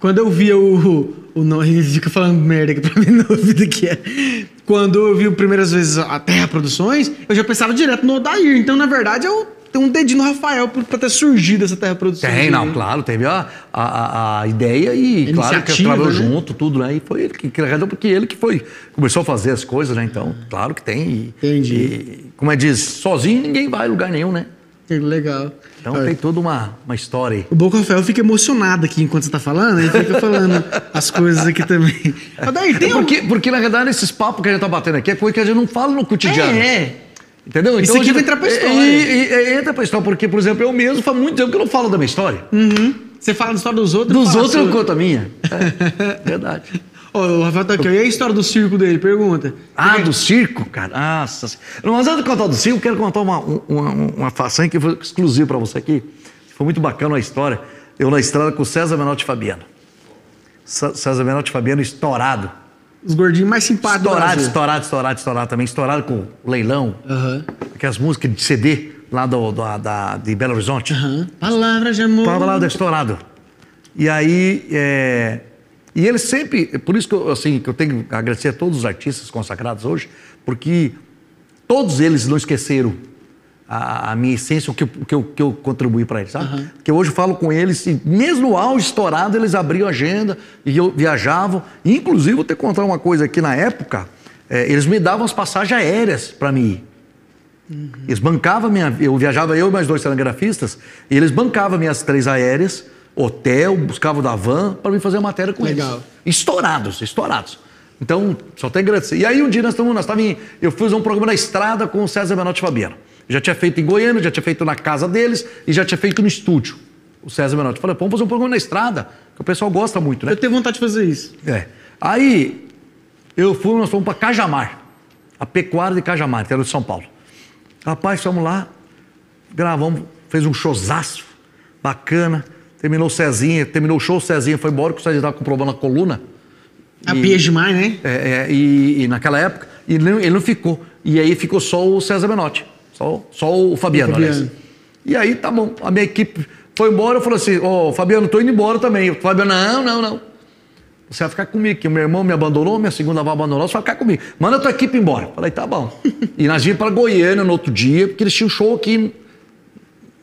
quando eu via o, o nome, ele fica falando merda aqui pra mim no ouvido que é. Quando eu vi primeiras vezes a Terra Produções, eu já pensava direto no Odair. Então, na verdade, eu tenho um dedinho no Rafael pra, pra ter surgido essa Terra Produções. Tem, não, claro, teve a, a, a- ideia e, A claro, que trabalhou né? junto, tudo, né? E foi ele que, que arredou, porque ele que foi, começou a fazer as coisas, né? Então, claro que tem. E, Entendi. e, como é diz, sozinho ninguém vai a lugar nenhum, né? Que legal. Então Olha, tem toda uma, uma história aí. O Boca Rafael fica emocionado aqui enquanto você tá falando, ele fica falando as coisas aqui também. Odair, tem É um... porque, porque, na verdade, esses papos que a gente tá batendo aqui é coisa que a gente não fala no cotidiano. É, é. Entendeu? Isso a aqui gente- vai entrar pra é, história. E, e- e entra pra história, porque, por exemplo, eu mesmo faz muito tempo que eu não falo da minha história. Uhum. Você fala da história dos outros. Dos outros eu conto a minha. É, verdade. Ó, o Rafael tá aqui. E a história do circo dele? Pergunta. Ah, do circo, cara. Nossa. Mas antes de contar do circo, eu quero contar uma, uma, uma façanha que foi exclusiva para você aqui. Foi muito bacana a história. Eu na estrada com o César Menotti Fabiano. Cé- César Menotti Fabiano estourado. Os gordinhos mais simpáticos do Estourado, estourado, estourado, estourado também. Estourado com leilão. Aham. Aquelas músicas de CD lá do, do- da, de Belo Horizonte. Aham. Palavra de amor. Lá do estourado. E aí, é, e eles sempre, é por isso que eu, assim, que eu tenho que agradecer a todos os artistas consagrados hoje, porque todos eles não esqueceram a, a minha essência, o que, eu- o que, eu, que eu contribuí para eles, sabe? Porque hoje eu falo com eles, e mesmo auge estourado, eles abriam a agenda e eu viajavam. E, inclusive, vou ter que contar uma coisa aqui na época, é, eles me davam as passagens aéreas para mim ir. Eles bancavam minha. Eu viajava eu e mais dois telegrafistas, e eles bancavam minhas três aéreas, hotel, buscavam da van para mim fazer a matéria com Legal. eles. Estourados, estourados. Então, só tem que agradecer. E aí um dia nós estávamos, nós estávamos em- eu fiz um programa na estrada com o César Menotti Fabiano. Já tinha feito em Goiânia, já tinha feito na casa deles e já tinha feito no estúdio. O César Menotti. Falei, pô, vamos fazer um programa na estrada, que o pessoal gosta muito, né? Eu tenho vontade de fazer isso. É. Aí eu fui, nós fomos para Cajamar, a pecuária de Cajamar, interior de São Paulo. Rapaz, fomos lá, gravamos, fez um showzaço, bacana. Terminou o Cezinha, terminou o show, o Cezinha foi embora, porque o Cezinha estava com problema na coluna. A E- pia demais, né? É, é, e, e naquela época, e ele, não- ele não ficou. E aí ficou só o César Menotti, só, só o Fabiano, O Fabiano. aliás. E aí, tá bom, a minha equipe foi embora, eu falei assim, ô Fabiano, tô indo embora também. O Fabiano, não, não, não. Você vai ficar comigo, que o meu irmão me abandonou, minha segunda avó abandonou, você vai ficar comigo. Manda a tua equipe embora. Falei, tá bom. e nós vimos para Goiânia no outro dia, porque eles tinham show aqui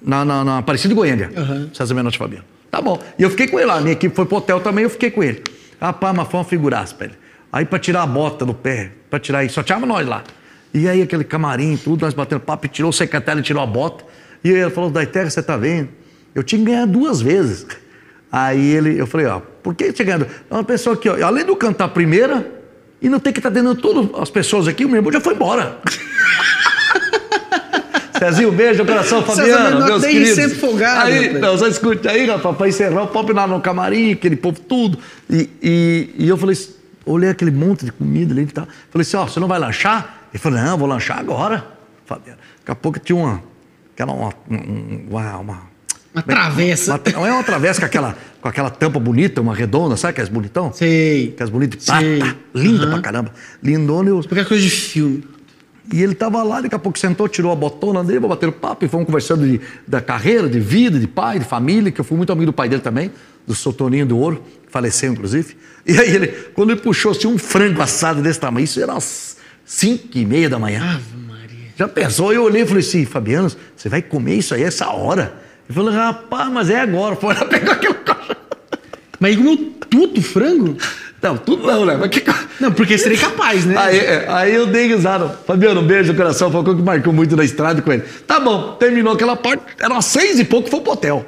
na, na, na Aparecida de Goiânia. Aham. César Menotti Fabiano. Tá bom. E eu fiquei com ele lá. Minha equipe foi pro hotel também, eu fiquei com ele. Rapaz, mas foi uma figuraça, velho. Aí pra tirar a bota do pé, pra tirar isso, só tirava nós lá. E aí aquele camarim, tudo, nós batendo papo, tirou o secretário tirou a bota. E ele falou, Daiterra, você tá vendo? Eu tinha que ganhar duas vezes. Aí ele, eu falei, ó, por que tinha ganhado? É uma pessoa aqui, ó, além de eu cantar a primeira, e não ter que estar tá dando todas as pessoas aqui, o meu irmão já foi embora. Cezinho, beijo, coração, Fabiano, meus queridos. sempre folgado. Aí, não, só escute aí, rapaz, para encerrar o pop lá no camarim, aquele povo tudo. E, e, e eu falei, olhei aquele monte de comida ali e tal. Falei assim, ó, você não vai lanchar? Ele falou, não, vou lanchar agora, Fabiano. Daqui a pouco tinha uma, aquela, uma, uma, uma uma travessa. Uma, não é uma travessa com aquela, com aquela tampa bonita, uma redonda, sabe aquelas bonitão? Sei. Aquelas bonitas de prata. Linda uhum. pra caramba. Lindona e os... Qualquer coisa de filme. E ele tava lá, daqui a pouco sentou, tirou a botona dele, bater o papo e fomos conversando de, da carreira, de vida, de pai, de família, que eu fui muito amigo do pai dele também, do Sotoninho do Ouro, que faleceu inclusive. E aí ele, quando ele puxou assim, um frango assado desse tamanho, isso era umas 5 e meia da manhã. Ave Maria. Já pensou? Eu olhei e falei assim, Fabiano, você vai comer isso aí essa hora? Ele falou, rapaz, mas é agora. Foi lá pegar aquele caixa. Mas ele comeu tudo frango? Não, tudo não, né? Mas que... Não, porque seria capaz, né? Aí, é, aí eu dei risada. Fabiano, um beijo no coração. Falou que marcou muito na estrada com ele. Tá bom, terminou aquela parte. Era umas seis e pouco, foi pro hotel.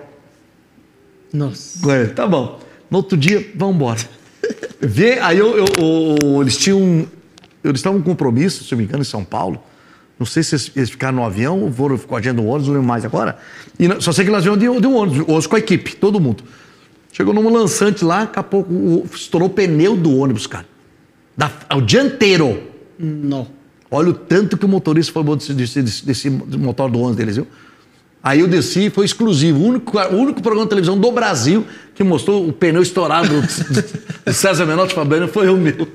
Nossa. É, tá bom. No outro dia, vamos embora. Vê, aí eu, eu, eu, eles tinham. Eles estavam com um compromisso, se eu me engano, em São Paulo. Não sei se eles ficaram no avião ou foram com a gente no ônibus, não lembro mais agora. E só sei que elas vieram de, de um ônibus, ônibus com a equipe, todo mundo. Chegou num lançante lá, daqui a pouco o, estourou o pneu do ônibus, cara. Da, o dianteiro. Não. Olha o tanto que o motorista foi bom desse, desse, desse, motor do ônibus deles, viu? Aí eu desci, foi exclusivo. O único, o único programa de televisão do Brasil que mostrou o pneu estourado do, do César Menotti Fabiano foi o meu.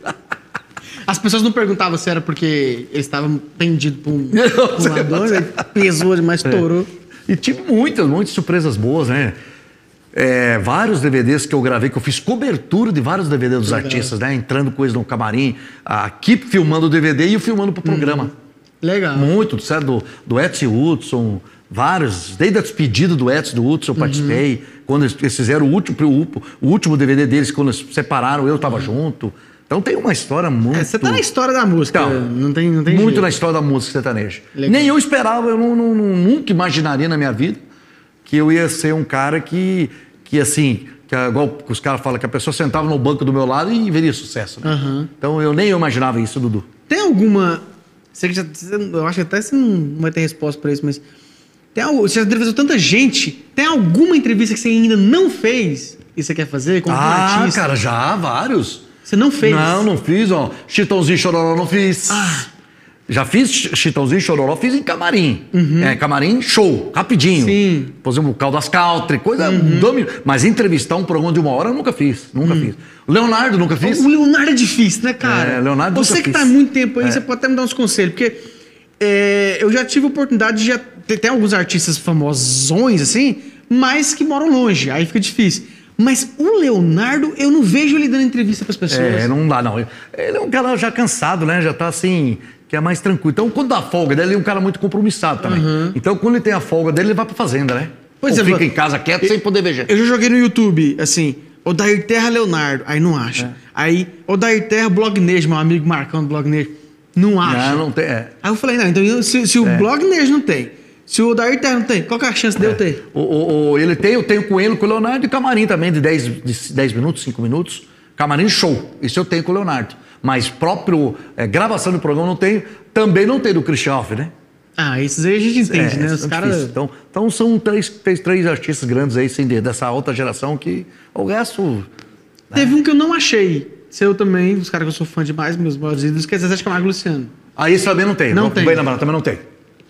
As pessoas não perguntavam se era porque eles estavam pendidos por um, pulador, né? pesou demais, estourou. É. E tive muitas, muitas surpresas boas, né? É, vários DVDs que eu gravei, que eu fiz cobertura de vários DVDs dos Legal. artistas, né? Entrando coisas no camarim, aqui filmando o DVD e eu filmando pro programa. Uhum. Legal. Muito, certo? Do, do Edson Hudson, vários, desde a despedida do Edson do Hudson eu uhum. participei. Uhum. Quando eles fizeram o último, o, o último DVD deles, quando eles separaram, eu estava uhum. junto. Então tem uma história muito. É, você tá na história da música. Então, não tem, não tem muito jeito. na história da música sertaneja. Legal. Nem eu esperava, eu não, não, nunca imaginaria na minha vida que eu ia ser um cara que, que assim, que é igual os caras falam, que a pessoa sentava no banco do meu lado e veria sucesso. Né? Uhum. Então eu nem eu imaginava isso, Dudu. Tem alguma. Você já, eu acho que até você não vai ter resposta para isso, mas. Tem algo, você já entrevistou tanta gente. Tem alguma entrevista que você ainda não fez e você quer fazer? Como ah, cara, já, vários. Você não fez? Não, não fiz, ó. Chitãozinho Chororó não fiz. Ah. Já fiz Chitãozinho Chororó, fiz em camarim. Uhum. É, camarim, show, rapidinho. Sim. Por exemplo, Caldas Country, coisa uhum. domínio. Mas entrevistar um programa de uma hora eu nunca fiz. Nunca uhum. fiz. Leonardo nunca fiz. O Leonardo é difícil, né, cara? É, Leonardo Você que fiz. tá há muito tempo aí, é. você pode até me dar uns conselhos, porque é, eu já tive oportunidade de já ter alguns artistas famosões, assim, mas que moram longe. Aí fica difícil. Mas o Leonardo, eu não vejo ele dando entrevista para as pessoas. É, não dá, não. Ele é um cara já cansado, né? Já tá assim, que é mais tranquilo. Então, quando dá folga dele, ele é um cara muito compromissado também. Uhum. Então, quando ele tem a folga dele, ele vai pra fazenda, né? Pois Ou é, fica em casa quieto eu, sem poder ver gente. Eu já joguei no YouTube, assim, Odair Terra Leonardo, aí não acha. É. Aí, Odair Terra Blognejo, meu amigo Marcão do Blognejo, não acha. Não, não tem. É. Aí eu falei, não, então se, se o é. Blognejo não tem, se o Odair não tem, qual que é a chance de eu é. ter? O, o, o, ele tem, eu tenho com ele, com o Leonardo e camarim também, de 10, de 10 minutos, 5 minutos. Camarim show. Isso eu tenho com o Leonardo. Mas próprio é, gravação do programa não tenho. Também não tem do Christian né? Ah, esses aí a gente entende, é, né? Os caras. Então, então são três, três, três artistas grandes aí, sem dessa outra geração que o resto. Né? Teve um que eu não achei. Seu também, os caras que eu sou fã demais, meus maiores ídolos, que é Zezé de Camargo Luciano. Ah, isso também não tem. Não, não tem. Bem lembrado, também não tem.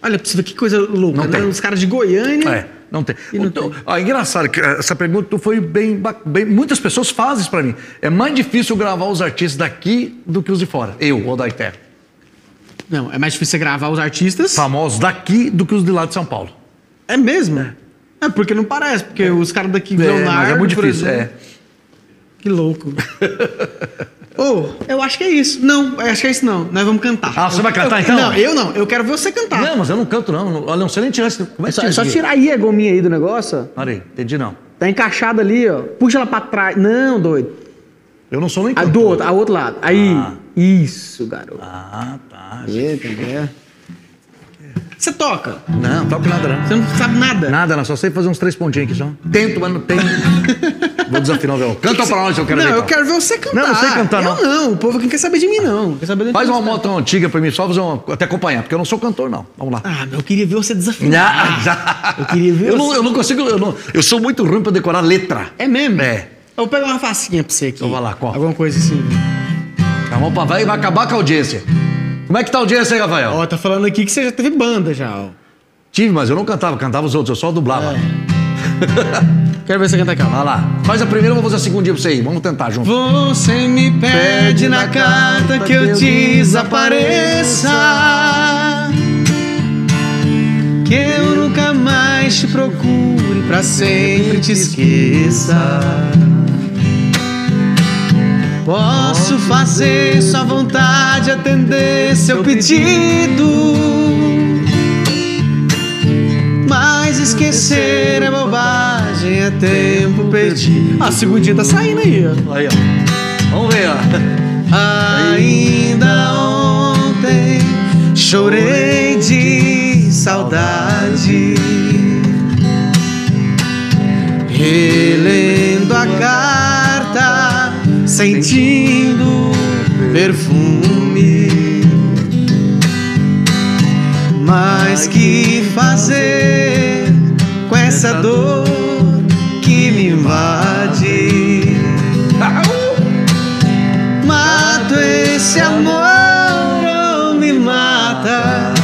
Olha, precisa que coisa louca, não né? Tem. Os caras de Goiânia. É, não tem. Não então, tem. Ah, engraçado que essa pergunta foi bem, bem. Muitas pessoas fazem isso para mim. É mais difícil gravar os artistas daqui do que os de fora. Eu, ou da Terra. Não, é mais difícil gravar os artistas. Famosos daqui do que os de lá de São Paulo. É mesmo? É, é porque não parece, porque é. os caras daqui, é, Leonardo. é muito difícil, é. Que louco. Ô, oh, eu acho que é isso. Não, acho que é isso não. Nós vamos cantar. Ah, você vai cantar eu, então? Não, eu não. Eu quero ver você cantar. Não, mas eu não canto não. Olha, não sei nem tirar esse... Como é, é só, é só tirar aí a gominha aí do negócio. Olha aí, entendi não. Tá encaixada ali, ó. Puxa ela pra trás. Não, doido. Eu não sou nem cantor. A do outro, a outro lado. Aí. Ah. Isso, garoto. Ah, tá. Eita, é. Você toca? Não, toco nada não. Você não sabe nada? Nada, não. Só sei fazer uns três pontinhos aqui só. Tento, mas não tenho. Vou desafinar o violão. Canta pra nós, eu quero não, ver. eu então. quero ver você cantar. Não, não sei cantar, Eu não. não. O povo aqui não quer saber de mim, não. Quer saber de Faz uma moto antiga pra mim, só fazer uma, até acompanhar, porque eu não sou cantor, não. Vamos lá. Ah, meu, eu queria ver você desafinar. Já. Eu queria ver eu não, você. eu não consigo, eu, não, eu sou muito ruim pra decorar letra. É mesmo? É. Eu vou pegar uma facinha pra você aqui. Então vai lá, qual? Alguma coisa assim. Vamos pra vai, vai acabar com a audiência. Como é que tá a audiência aí, Rafael? Ó, tá falando aqui que você já teve banda já, ó. Tive, mas eu não cantava, cantava os outros, eu só dublava. Quero ver você cantar aqui, ó. Vai lá. Faz a primeira, eu vou fazer a segunda pra você aí. Vamos tentar junto. Você me pede na carta que eu desapareça. Que eu nunca mais te procure, pra sempre te esqueça. Posso fazer sua vontade, atender seu pedido. Mas esquecer é bobagem, é tempo perdido. A segundinha tá saindo aí, ó. Aí, ó. Vamos ver, ó. Ainda ontem chorei de saudade, carta, sentindo perfume. Mas que fazer com essa dor que me invade? Mato esse amor ou me mata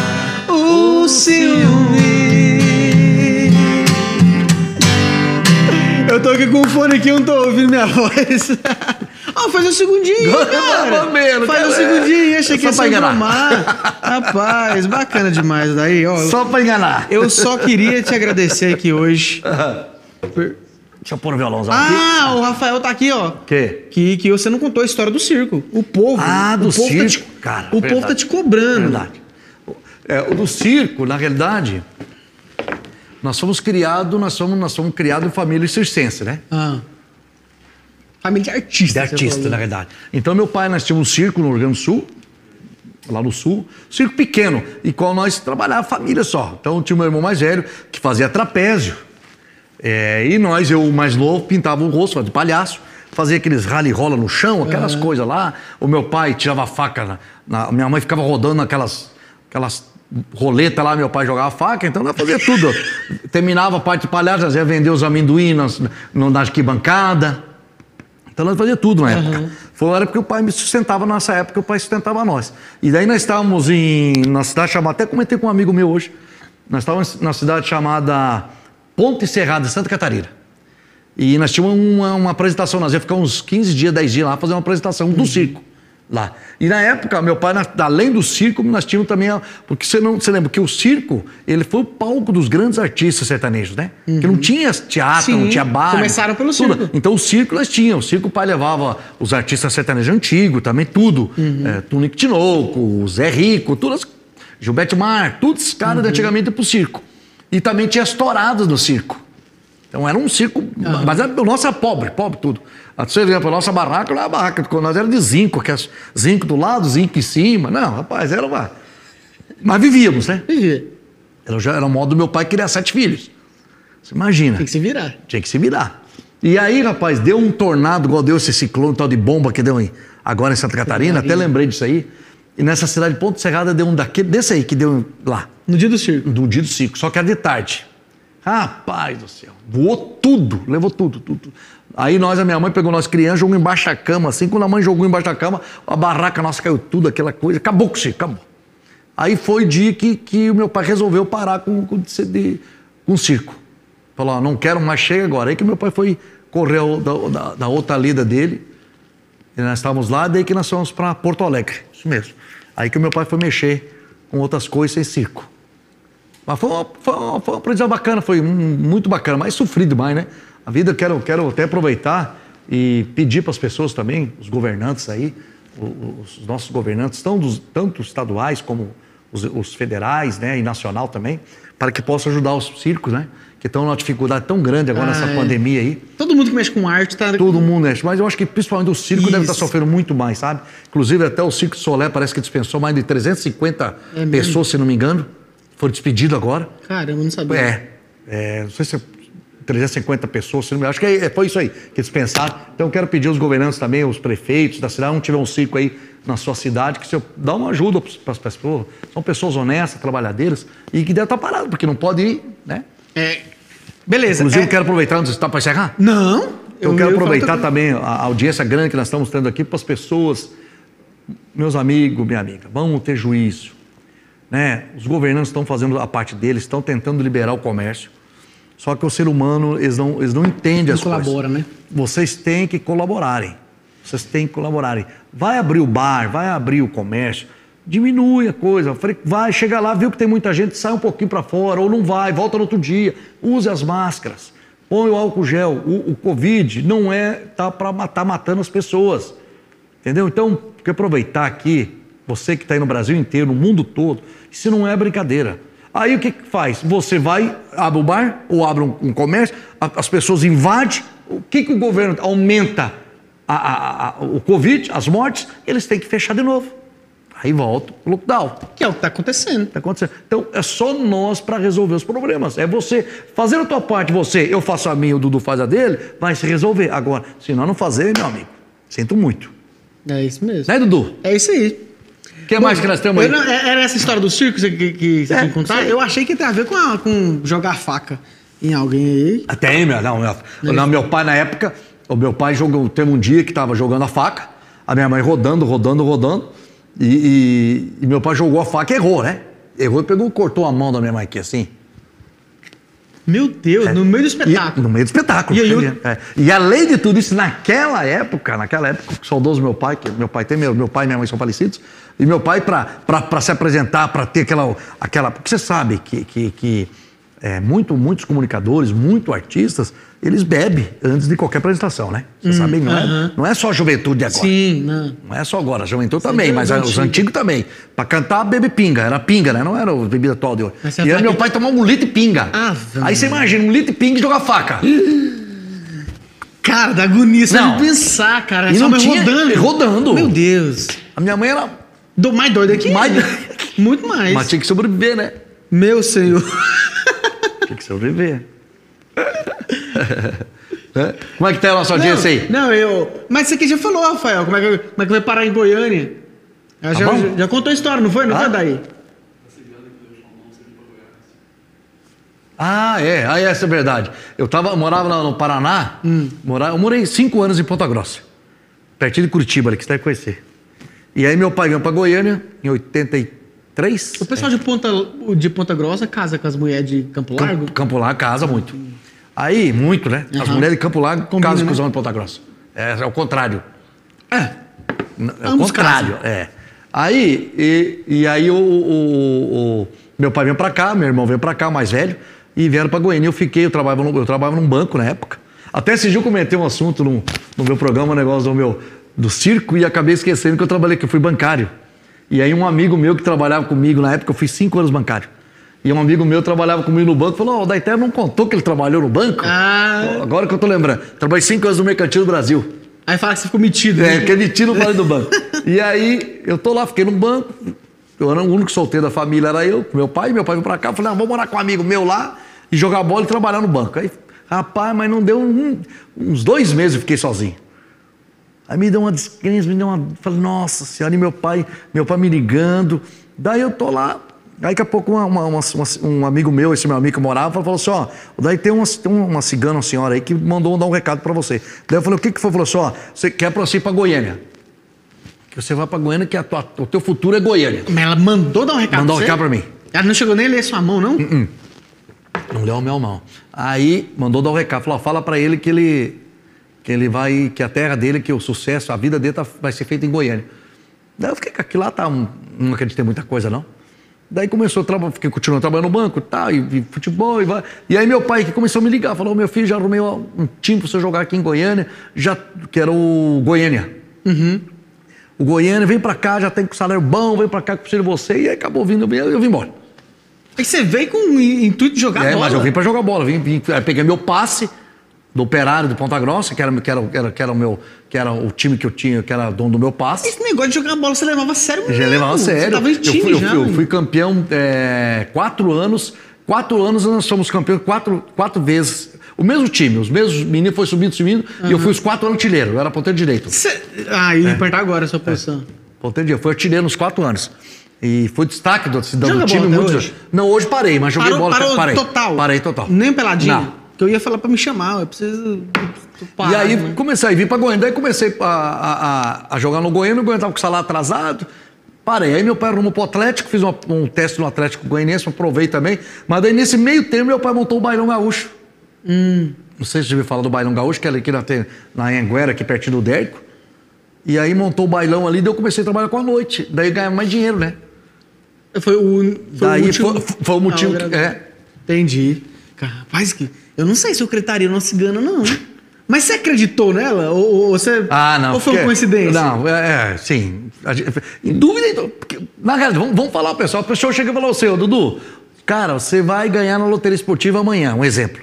o ciúme. Eu tô aqui com o fone aqui, eu não tô ouvindo minha voz. Ó, faz um segundinho, cara. Não Faz quero- um segundinho, achei que ia ser enganar. Rapaz, bacana demais daí, ó. Só pra enganar. Eu só queria te agradecer aqui hoje. por- Deixa eu pôr o violãozão aqui. Ah, o Rafael tá aqui, ó. quê? Que, que você não contou a história do circo. O povo. Ah, do o povo Tá te, circo, cara, O verdade. povo tá te cobrando. Verdade. É, o do circo, na realidade, nós fomos criados, nós fomos, nós fomos criados em família circense, né? Ah. Família de artista. De artista, na verdade. Então, meu pai, nós tínhamos um circo no Rio Grande do Sul, lá no Sul, circo pequeno, e qual nós trabalhava família só. Então, tinha meu irmão mais velho, que fazia trapézio, É, e nós, eu mais novo, pintava o rosto de palhaço, fazia aqueles rally rola no chão, aquelas coisas lá. O meu pai tirava a faca, na, na- minha mãe ficava rodando aquelas, aquelas roletas lá, meu pai jogava faca, então nós fazia tudo. Terminava a parte de palhaço, nós ia vender os nas, no, na arquibancada. Então nós fazia tudo na época. Foi uma época que o pai me sustentava, nessa época o pai sustentava nós. E daí nós estávamos em, na cidade chamada, até comentei com um amigo meu hoje, nós estávamos na cidade chamada Ponte Serrada, Santa Catarina. E nós tínhamos uma, uma apresentação, nós ia ficar uns 15 dias, 10 dias lá, fazer uma apresentação do circo. Lá. E na época, meu pai, na- além do circo, nós tínhamos também. a- porque você não você lembra que o circo, ele foi o palco dos grandes artistas sertanejos, né? Que não tinha teatro, Sim, não tinha bar. começaram pelo tudo. circo. Então o circo nós tínhamos. O circo o pai levava os artistas sertanejos antigos, também tudo. É, Tunico Tinoco, Zé Rico, todas. Gilberto Mar, todos os caras de antigamente pro circo. E também tinha as touradas no circo. Então era um circo, mas era, o nosso era pobre, pobre tudo. A Você vê, a nossa barraca não era barraca, porque nós era de zinco, que é zinco do lado, zinco em cima. Não, rapaz, era uma. Mas vivíamos, né? Viver. Era, já era o modo do meu pai criar sete filhos. Você imagina. Tem que se virar. Tinha que se virar. E aí, rapaz, deu um tornado, igual deu esse ciclone tal de bomba que deu em, agora em Santa Catarina, até lembrei disso aí. E nessa cidade de Ponto Serrada deu um daquele, desse aí que deu lá, No dia do circo. do dia do circo, só que era de tarde. Rapaz do céu, voou tudo, levou tudo, tudo. Aí nós, a minha mãe pegou nós crianças, jogou embaixo da cama, assim, quando a mãe jogou embaixo da cama, a barraca nossa caiu tudo, aquela coisa, acabou com o circo, acabou. Aí foi o dia que, que o meu pai resolveu parar com, com, de- com o circo. Falou, não quero mais, chega agora. Aí que meu pai foi correr da, da- da outra lida dele, e nós estávamos lá, daí que nós fomos para Porto Alegre, isso mesmo. Aí que o meu pai foi mexer com outras coisas sem circo. Mas foi uma, foi uma, foi uma bacana, foi muito bacana, mas sofri demais, né? A vida eu quero, quero até aproveitar e pedir para as pessoas também, os governantes aí, o- os nossos governantes, tanto, tanto estaduais como os, os federais né, e nacional também, para que possam ajudar os circos, né? Que estão numa dificuldade tão grande agora Ah, nessa é. pandemia aí. Todo mundo que mexe com arte tá. Todo mundo mexe, mas eu acho que principalmente o circo deve estar Isso. sofrendo muito mais, sabe? Inclusive até o Circo de Solé parece que dispensou mais de 350 É pessoas, se não me engano. Foram despedidos agora. Caramba, eu não sabia. É, é, não sei se é 350 pessoas, se não me- acho que é- foi isso aí que eles pensaram. Então eu quero pedir aos governantes também, os prefeitos da cidade, não tiver um circo aí na sua cidade, que você dá uma ajuda para as pessoas. São pessoas honestas, trabalhadeiras e que deve estar parado, porque não pode ir, né? É, Beleza. Inclusive, é- eu quero aproveitar, não sei se está para encerrar. Não. Eu, quero ia aproveitar também a audiência grande que nós estamos tendo aqui para as pessoas, meus amigos, minha amiga, vamos ter juízo. Né? Os governantes estão fazendo a parte deles, estão tentando liberar o comércio. Só que o ser humano, eles não, eles não entendem Não as coisas. colabora, né? Vocês têm que colaborarem. Vocês têm que colaborarem. Vai abrir o bar, vai abrir o comércio, diminui a coisa. Vai, chega lá, viu que tem muita gente, sai um pouquinho para fora, ou não vai, volta no outro dia. Use as máscaras, põe o álcool gel. O, o Covid não é tá para matar matando as pessoas. Entendeu? Então, quero aproveitar aqui, você que está aí no Brasil inteiro, no mundo todo, isso não é brincadeira. Aí o que, que faz? Você vai, abre o bar ou abre um, um comércio, a- as pessoas invadem, o que, que o governo aumenta a- a- o Covid, as mortes, eles têm que fechar de novo. Aí volta o lockdown. Que é o que tá acontecendo. Tá acontecendo. Então, é só nós para resolver os problemas. É você fazendo a tua parte, você, eu faço a minha, o Dudu faz a dele, vai se resolver. Agora, se nós não fazer, meu amigo, sinto muito. É isso mesmo. Né, Dudu? É isso aí. O que mais que nós temos aí? Não- é- era essa história do circo que, que, que você É, tinha que contar? aí. Eu achei que tem a ver com, a- com jogar faca em alguém aí. Tem, meu, não, meu, não, meu pai na época, o meu pai jogou, teve um dia que estava jogando a faca, a minha mãe rodando, rodando, rodando, e, e- e meu pai jogou a faca e errou, né? Errou e pegou, cortou a mão da minha mãe aqui assim. Meu Deus, no meio do E, espetáculo. no meio do espetáculo. E aí, entendeu? É. E além de tudo isso, naquela época, naquela época, o saudoso meu pai, que meu pai tem, meu, meu pai e minha mãe são falecidos, e meu pai, para se apresentar, para ter aquela, aquela. Porque você sabe que, que, que é, muito, muitos comunicadores, muitos artistas, eles bebem antes de qualquer apresentação, né? Você sabe, não, é, não é só a juventude agora. Hum, Sim, não. Não é só agora, a juventude também, é mas os a- os antigos. também. Pra cantar, bebe pinga, era pinga, né? Não era o bebida atual de hoje. Mas E aí meu que- pai tomava um litro de pinga. Ave aí você imagina, um litro de pinga e jogar faca. Cara, da agonia só Não. de pensar, cara. E só não tinha- rodando. rodando. Meu Deus. A minha mãe era. Do mais doido aqui? Mais- Muito mais. Mas tinha que sobreviver, né? Meu senhor. Tinha que sobreviver. Como é que tá a nossa audiência aí? Não, eu. Mas você que já falou, Rafael, como é que, como é que vai parar em Goiânia? Já, já, já- já contou a história, não foi? Não Ah. foi daí? Ah, é. Ah, essa é verdade. Eu tava, morava lá no Paraná. Hum. Morava, eu morei cinco anos em Ponta Grossa. Pertinho de Curitiba, ali, que você deve conhecer. E aí meu pai veio pra Goiânia em 83. O pessoal de Ponta, de Ponta Grossa casa com as mulheres de Campo Largo? Campo, Campo Largo casa muito. Aí, muito, né? As Aham. mulheres de Campo Largo Combina, casam com né? os homens de Ponta Grossa. É, é o contrário. É. É o contrário, é. Aí, e, e aí o, o- o- meu pai veio pra cá, meu irmão veio pra cá, o mais velho, e vieram pra Goiânia. Eu fiquei, eu trabalhava, num, eu trabalhava num banco na época. Até esse dia eu comentei um assunto no, no meu programa, um negócio do meu do circo, e acabei esquecendo que eu trabalhei, que eu fui bancário. E aí um amigo meu que trabalhava comigo na época, eu fiz cinco anos bancário. E um amigo meu trabalhava comigo no banco, falou, ó, o Daiter não contou que ele trabalhou no banco? Ah. Agora que eu tô lembrando. Trabalhei cinco anos no Mercantil do Brasil. Aí fala que você ficou metido. É, né? porque ele tira o vale do banco. E aí, eu tô lá, fiquei no banco. Eu era o único solteiro da família, era eu, meu pai. Meu pai veio pra cá. Eu falei, ah, vou morar com um amigo meu lá e jogar bola e trabalhar no banco. Aí, rapaz, mas não deu um- uns dois meses eu fiquei sozinho. Aí me deu uma descrença, me deu uma. Falei, nossa senhora, e meu pai, meu pai me ligando. Daí eu tô lá. Aí daqui a pouco uma- uma- uma- um amigo meu, esse meu amigo que morava, falou assim: ó, daí tem uma, tem uma cigana, uma senhora aí, que mandou dar um recado pra você. Daí eu falei, o que que foi? Falou assim: ó, você quer pra você ir pra Goiânia. Que você vai pra Goiânia, que tua- o teu futuro é Goiânia. Mas ela mandou dar um recado Mandou um recado pra mim. Ela não chegou nem a ler sua mão, não? Não leu a minha mão. Aí mandou dar um recado, falou: ó, fala pra ele que ele que ele vai, que a terra dele, que o sucesso, a vida dele tá- vai ser feita em Goiânia. Daí eu fiquei com aquilo lá, tá, não acreditei muita coisa não. Daí começou a trabalhar, fiquei continuando trabalhando no banco, tá, e, e futebol, e vai. E aí meu pai que começou a me ligar, falou: meu filho, já arrumei um time pra você jogar aqui em Goiânia, já, que era o Goiânia. O Goiânia, vem pra cá, já tem com salário bom, vem pra cá que eu preciso de você, e aí acabou vindo, eu, eu vim embora. Aí você veio com o intuito de jogar É, bola. mas eu vim pra jogar bola. Vim, vim, peguei meu passe, do Operário de Ponta Grossa, que era, que, era, que, era, o meu, que era o time que eu tinha, que era dono do meu passe. Esse negócio de jogar bola você levava a sério mesmo. Já levava a sério. Você tava em time eu, fui, eu fui- eu fui campeão é, quatro anos. Quatro anos nós somos campeões quatro, quatro vezes. O mesmo time, os mesmos meninos foi subindo, subindo. E eu fui os quatro anos artilheiro. Eu era ponteiro direito. Cê... Ah, ia perguntar agora a sua posição. Ponteiro direito. Fui artilheiro nos quatro anos. E fui destaque do, do Joga time muito. hoje? Não, hoje parei, mas joguei Parou, bola. parou parei. total? Parei total. Nem peladinho? Não. Que eu ia falar pra me chamar, eu preciso... parar, e aí né? comecei a vir para Goiânia. Daí comecei a, a- a- jogar no Goiânia, o Goiânia estava com o salário atrasado. Parei. Aí meu pai arrumou pro Atlético, fiz uma- um teste no Atlético Goianiense, aprovei também. Mas daí nesse meio tempo meu pai montou o Bailão Gaúcho. Não sei se você ouviu falar do Bailão Gaúcho, que era aqui na, na Anguera, aqui pertinho do Dérico. E aí montou o bailão ali, daí eu comecei a trabalhar com a noite. Daí ganhava mais dinheiro, né? Foi o, foi Daí o motivo... foi- foi o motivo Ah, que- é. Entendi. Cara, Rapaz, que... eu não sei se eu acreditaria numa cigana, não. Mas você acreditou nela? Ou, ou você... Ah, não. Ou foi uma coincidência? Não, é, é, sim. Gente- Em dúvida, então, porque, na realidade, vamos, vamos falar, pessoal. A pessoa chega e fala assim, ô Dudu, cara, você vai ganhar na loteria esportiva amanhã, um exemplo.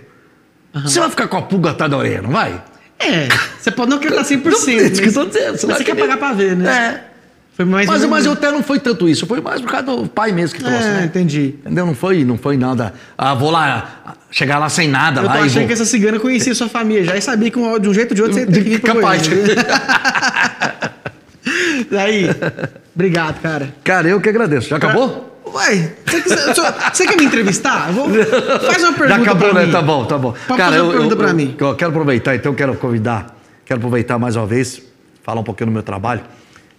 Você vai ficar com a pulga atrás da orelha, não vai? É, você pode não acreditar 100%. Não, é isso que eu tô mas- dizendo, Mas você vai você quer pagar pra ver, né? É. Foi mais Mas, mas eu até não foi tanto isso, foi mais por causa do pai mesmo que trouxe, É, né? entendi. Entendeu? Não foi, não foi nada. Ah, vou lá, chegar lá sem nada. Eu tô lá e achando vou... que essa cigana conhecia sua família já e sabia que de um jeito ou de outro você tem que vir pra Capaz. Goiânia. Daí, obrigado, cara. Cara, eu que agradeço. Já acabou? Uai, você, quer me entrevistar? Eu vou- faz uma pergunta Já acabou, né? mim. Tá bom, tá bom. Pode fazer uma pergunta pra mim. Eu quero aproveitar, então, quero convidar, quero aproveitar mais uma vez, falar um pouquinho do meu trabalho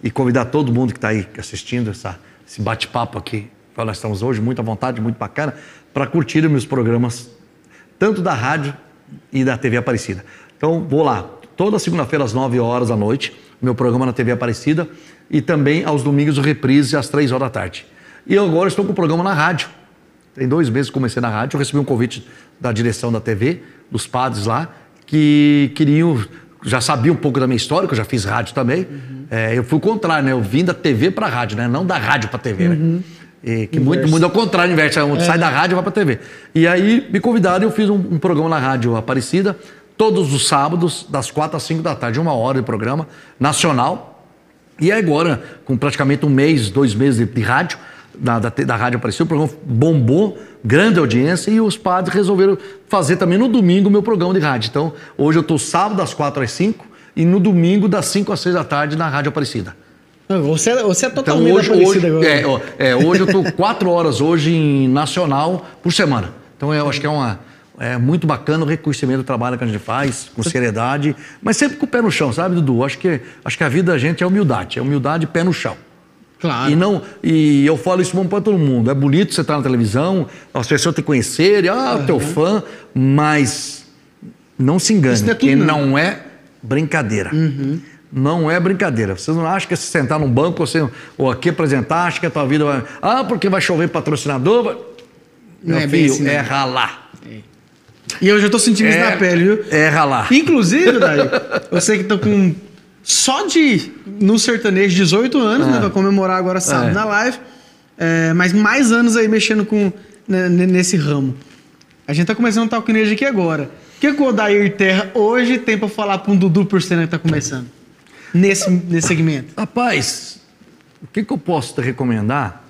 e convidar todo mundo que está aí assistindo essa, esse bate-papo aqui, que nós estamos hoje, muito à vontade, muito bacana, para curtir os meus programas, tanto da rádio e da TV Aparecida. Então, vou lá, toda segunda-feira às 9 horas da noite, meu programa na TV Aparecida e também aos domingos o reprise às 3 horas da tarde. E eu agora estou com o programa na rádio, tem dois meses que comecei na rádio, eu recebi um convite da direção da TV, dos padres lá, que queriam, já sabiam um pouco da minha história, que eu já fiz rádio também. É, eu fui o contrário, né? Eu vim da TV para rádio, né? Não da rádio para TV, né? E que muito, muito ao contrário, inverte, sai da rádio e vai para TV. E aí me convidaram e eu fiz um, um programa na rádio Aparecida, todos os sábados, das quatro às cinco da tarde, uma hora de programa nacional. E agora, com praticamente um mês, dois meses de, de rádio, da, da, da Rádio Aparecida, o programa bombou, grande audiência, e os padres resolveram fazer também no domingo o meu programa de rádio. Então, hoje eu estou sábado das quatro às cinco e no domingo das cinco às seis da tarde na Rádio Aparecida. Você, é- você é Então totalmente hoje, aparecida hoje, agora. é, ó, é, hoje eu estou quatro horas hoje em nacional por semana. Então eu acho que é uma é muito bacana o reconhecimento do trabalho que a gente faz, com seriedade, mas sempre com o pé no chão, sabe, Dudu? Acho que, acho que a vida da gente é humildade, é humildade pé no chão. Claro. E não e eu falo isso para todo mundo. É bonito você estar na televisão, as pessoas te conhecerem, ah, teu fã, mas não se engane, Isso não é tudo, não. não é brincadeira. Não é brincadeira. Você não acha que se sentar num banco você, ou aqui apresentar, acha que a tua vida vai. Ah, porque vai chover patrocinador. vai- Não Meu é filho, assim, não. é ralar. E eu já tô sentindo isso É- na pele, viu? É ralar. Inclusive, Daí, eu sei que tô com só de no sertanejo 18 anos, né? Vai comemorar agora sábado É. na live. É, mas mais anos aí mexendo com né, nesse ramo. A gente tá começando o Talquinejo aqui agora. O que, que o Odair Terra hoje tem pra falar pra um Dudu Porcena que tá começando? Nesse, nesse segmento. Rapaz, o que, que eu posso te recomendar?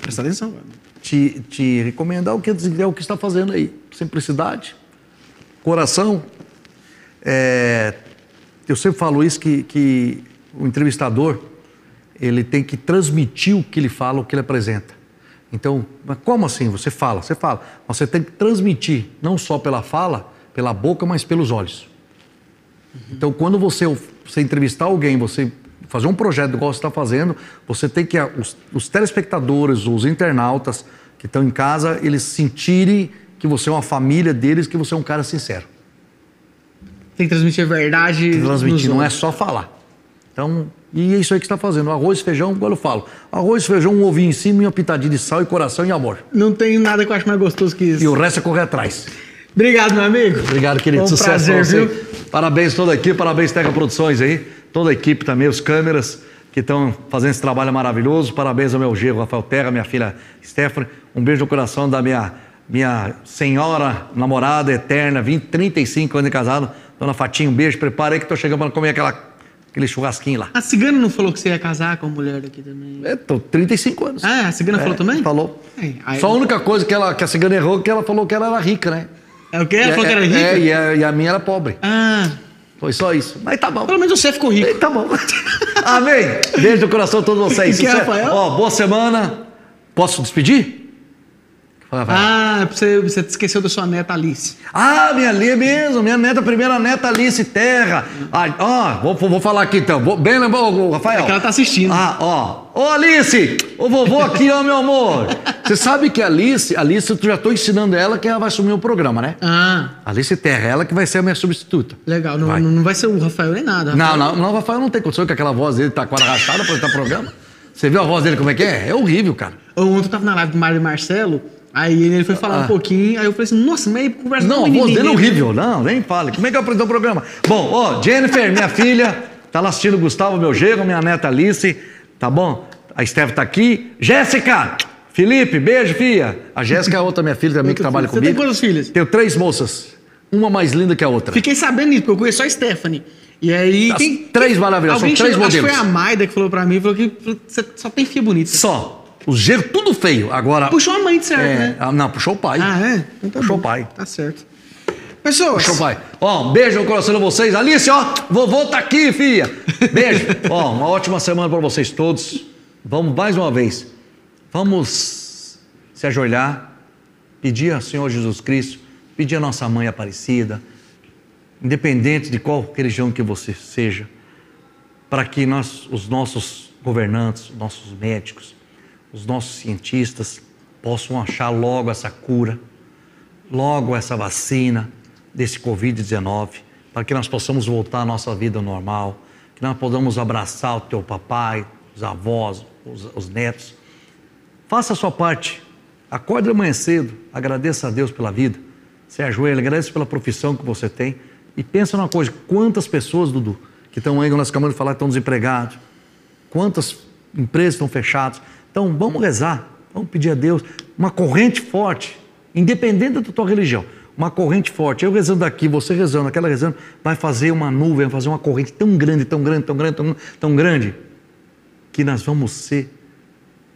Presta atenção, cara. Te, te recomendar o que, é o que está fazendo aí. Simplicidade, coração. É, eu sempre falo isso que, que o entrevistador ele tem que transmitir o que ele fala, o que ele apresenta. Então, como assim? Você fala, você fala. Mas Você tem que transmitir, não só pela fala, pela boca, mas pelos olhos. Então, quando você, você entrevistar alguém, você fazer um projeto igual você está fazendo, você tem que, os, os telespectadores, os internautas que estão em casa, eles sentirem que você é uma família deles, que você é um cara sincero. Tem que transmitir a verdade. Transmitir, não é só falar. Então, e é isso aí que você está fazendo. Arroz, feijão, igual eu falo. Arroz, feijão, um ovinho em cima e uma pitadinha de sal e coração e amor. Não tem nada que eu acho mais gostoso que isso. E o resto é correr atrás. Obrigado, meu amigo. Obrigado, querido. Um Sucesso prazer, viu? Parabéns toda a equipe, parabéns Terra Produções aí, toda a equipe também, os câmeras que estão fazendo esse trabalho maravilhoso. Parabéns ao meu genro, Rafael Terra, minha filha Stephanie. Um beijo no coração da minha minha senhora, namorada eterna, 20, 35 anos de casado, dona Fatinha, um beijo, prepara aí que tô chegando para comer aquela, aquele churrasquinho lá. A cigana não falou que você ia casar com a mulher daqui também? É, tô 35 anos. Ah, a cigana É, falou também? Falou. É, Só a única coisa que, ela, que a cigana errou é que ela falou que ela era rica, né? É o quê? Ela É, falou que era é, rica? É, e a, e a minha era pobre. Ah, Foi só isso. Mas tá bom. pelo menos você ficou rico. Tá bom. Amém. Beijo no coração de todos vocês. Que é. Rafael? Ó, boa semana. Posso despedir? Fala, vai. Ah, você, você esqueceu da sua neta Alice. Ah, minha Lia mesmo, minha neta, primeira neta Alice Terra. Ah, ó, vou, vou falar aqui então. Vou- Bem lembrou, Rafael. É que ela tá assistindo. Ah, ó. Ô, Alice, o vovô aqui, ó, meu amor. Você sabe que a Alice, Alice, eu já tô ensinando ela que ela vai assumir o programa, né? Ah, Alice Terra, ela que vai ser a minha substituta. legal. Não Vai. vai, não vai ser o Rafael nem nada. Não, não, não, o Rafael não tem condição que aquela voz dele tá quase arrastada pra estar programa. Você viu a voz dele como é que é? É horrível, cara. Ontem eu tava na live do Mário e Marcelo, aí ele foi falar Ah. um pouquinho, aí eu falei assim, nossa, mas conversa Não, a um voz dele é horrível. Não, nem fale. Como é que eu apresento o programa? Bom, ó, Jennifer, minha filha, tá lá assistindo o Gustavo, meu genro, minha neta Alice, tá bom? A Steph tá aqui. Jéssica! Felipe, beijo, filha. A Jéssica é a outra minha filha também que trabalha filha. Você tem comigo. quantas filhas? Tenho três moças. Uma mais linda que a outra. Fiquei sabendo disso, porque eu conheço só a Stephanie. E aí. As três maravilhosas, são três chegou- Acho que modelos. foi a Maida que falou pra mim, falou que falou que você só tem filha bonita. Só. Os genros tudo feio. Agora. Puxou a mãe de certo, é, né? ah, Não, puxou o pai. Ah, é? Então tá Puxou bom. o pai. Tá certo. Pessoas, Puxou o pai. Ó, um beijo no coração de vocês. Alice, ó, vovô tá aqui, filha. Beijo. ó, uma ótima semana para vocês todos. Vamos mais uma vez. Vamos se ajoelhar, pedir ao Senhor Jesus Cristo, pedir à nossa mãe Aparecida, independente de qual religião que você seja, para que nós, os nossos governantes, os nossos médicos, os nossos cientistas possam achar logo essa cura, logo essa vacina desse Covid-19, para que nós possamos voltar à nossa vida normal, que nós podamos abraçar o teu papai, os avós, os, os netos. Faça a sua parte. Acorde amanhã cedo, agradeça a Deus pela vida. Se ajoelha, agradeça pela profissão que você tem. E pensa numa coisa: quantas pessoas, Dudu, que estão aí, nós acabamos de falar, estão desempregados, quantas empresas estão fechadas. Então, vamos rezar, vamos pedir a Deus uma corrente forte, independente da tua religião, uma corrente forte. Eu rezando aqui, você rezando, aquela rezando, vai fazer uma nuvem, vai fazer uma corrente tão grande, tão grande, tão grande, tão, tão grande, que nós vamos ser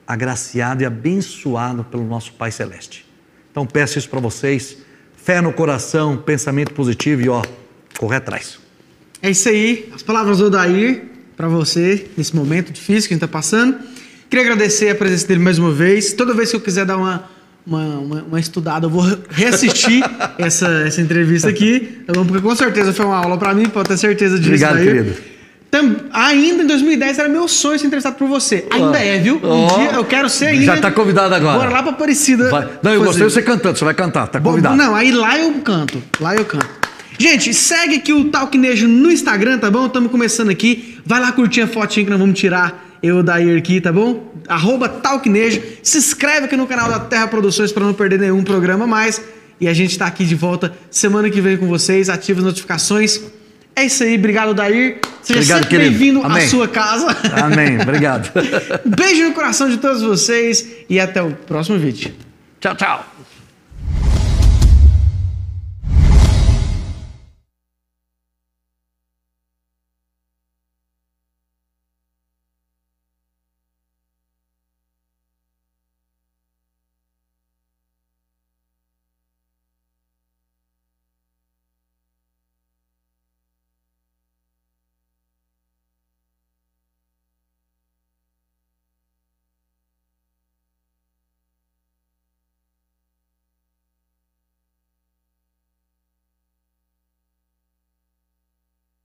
agraciados e abençoados pelo nosso Pai Celeste. Então, peço isso para vocês, fé no coração, pensamento positivo e ó, correr atrás. é isso aí. As palavras do Odair pra você, nesse momento difícil que a gente tá passando. Queria agradecer a presença dele mais uma vez. Toda vez que eu quiser dar uma, uma, uma, uma estudada, eu vou reassistir essa, essa entrevista aqui. tá bom? Porque com certeza foi uma aula pra mim, pode ter certeza disso. Obrigado, Odair. querido. Tam- ainda em 2010 era meu sonho ser entrevistado por você. Ainda Ó. é, viu? Um Ó. dia eu quero ser ainda. Já tá convidado agora. Bora lá pra Aparecida. Vai. Não, eu fazer. gostei de você cantando, você vai cantar, tá Bom, convidado. Não, aí lá eu canto. Lá eu canto. Gente, segue aqui o Talknejo no Instagram, tá bom? Estamos começando aqui. Vai lá curtir a fotinha que nós vamos tirar eu daí aqui, tá bom? Arroba Talknejo. Se inscreve aqui no canal da Terra Produções para não perder nenhum programa mais. E a gente tá aqui de volta semana que vem com vocês. Ativa as notificações. É isso aí. Obrigado, Dair. Seja Obrigado, sempre bem-vindo à sua casa. Amém, obrigado. Beijo no coração de todos vocês e até o próximo vídeo. tchau, tchau.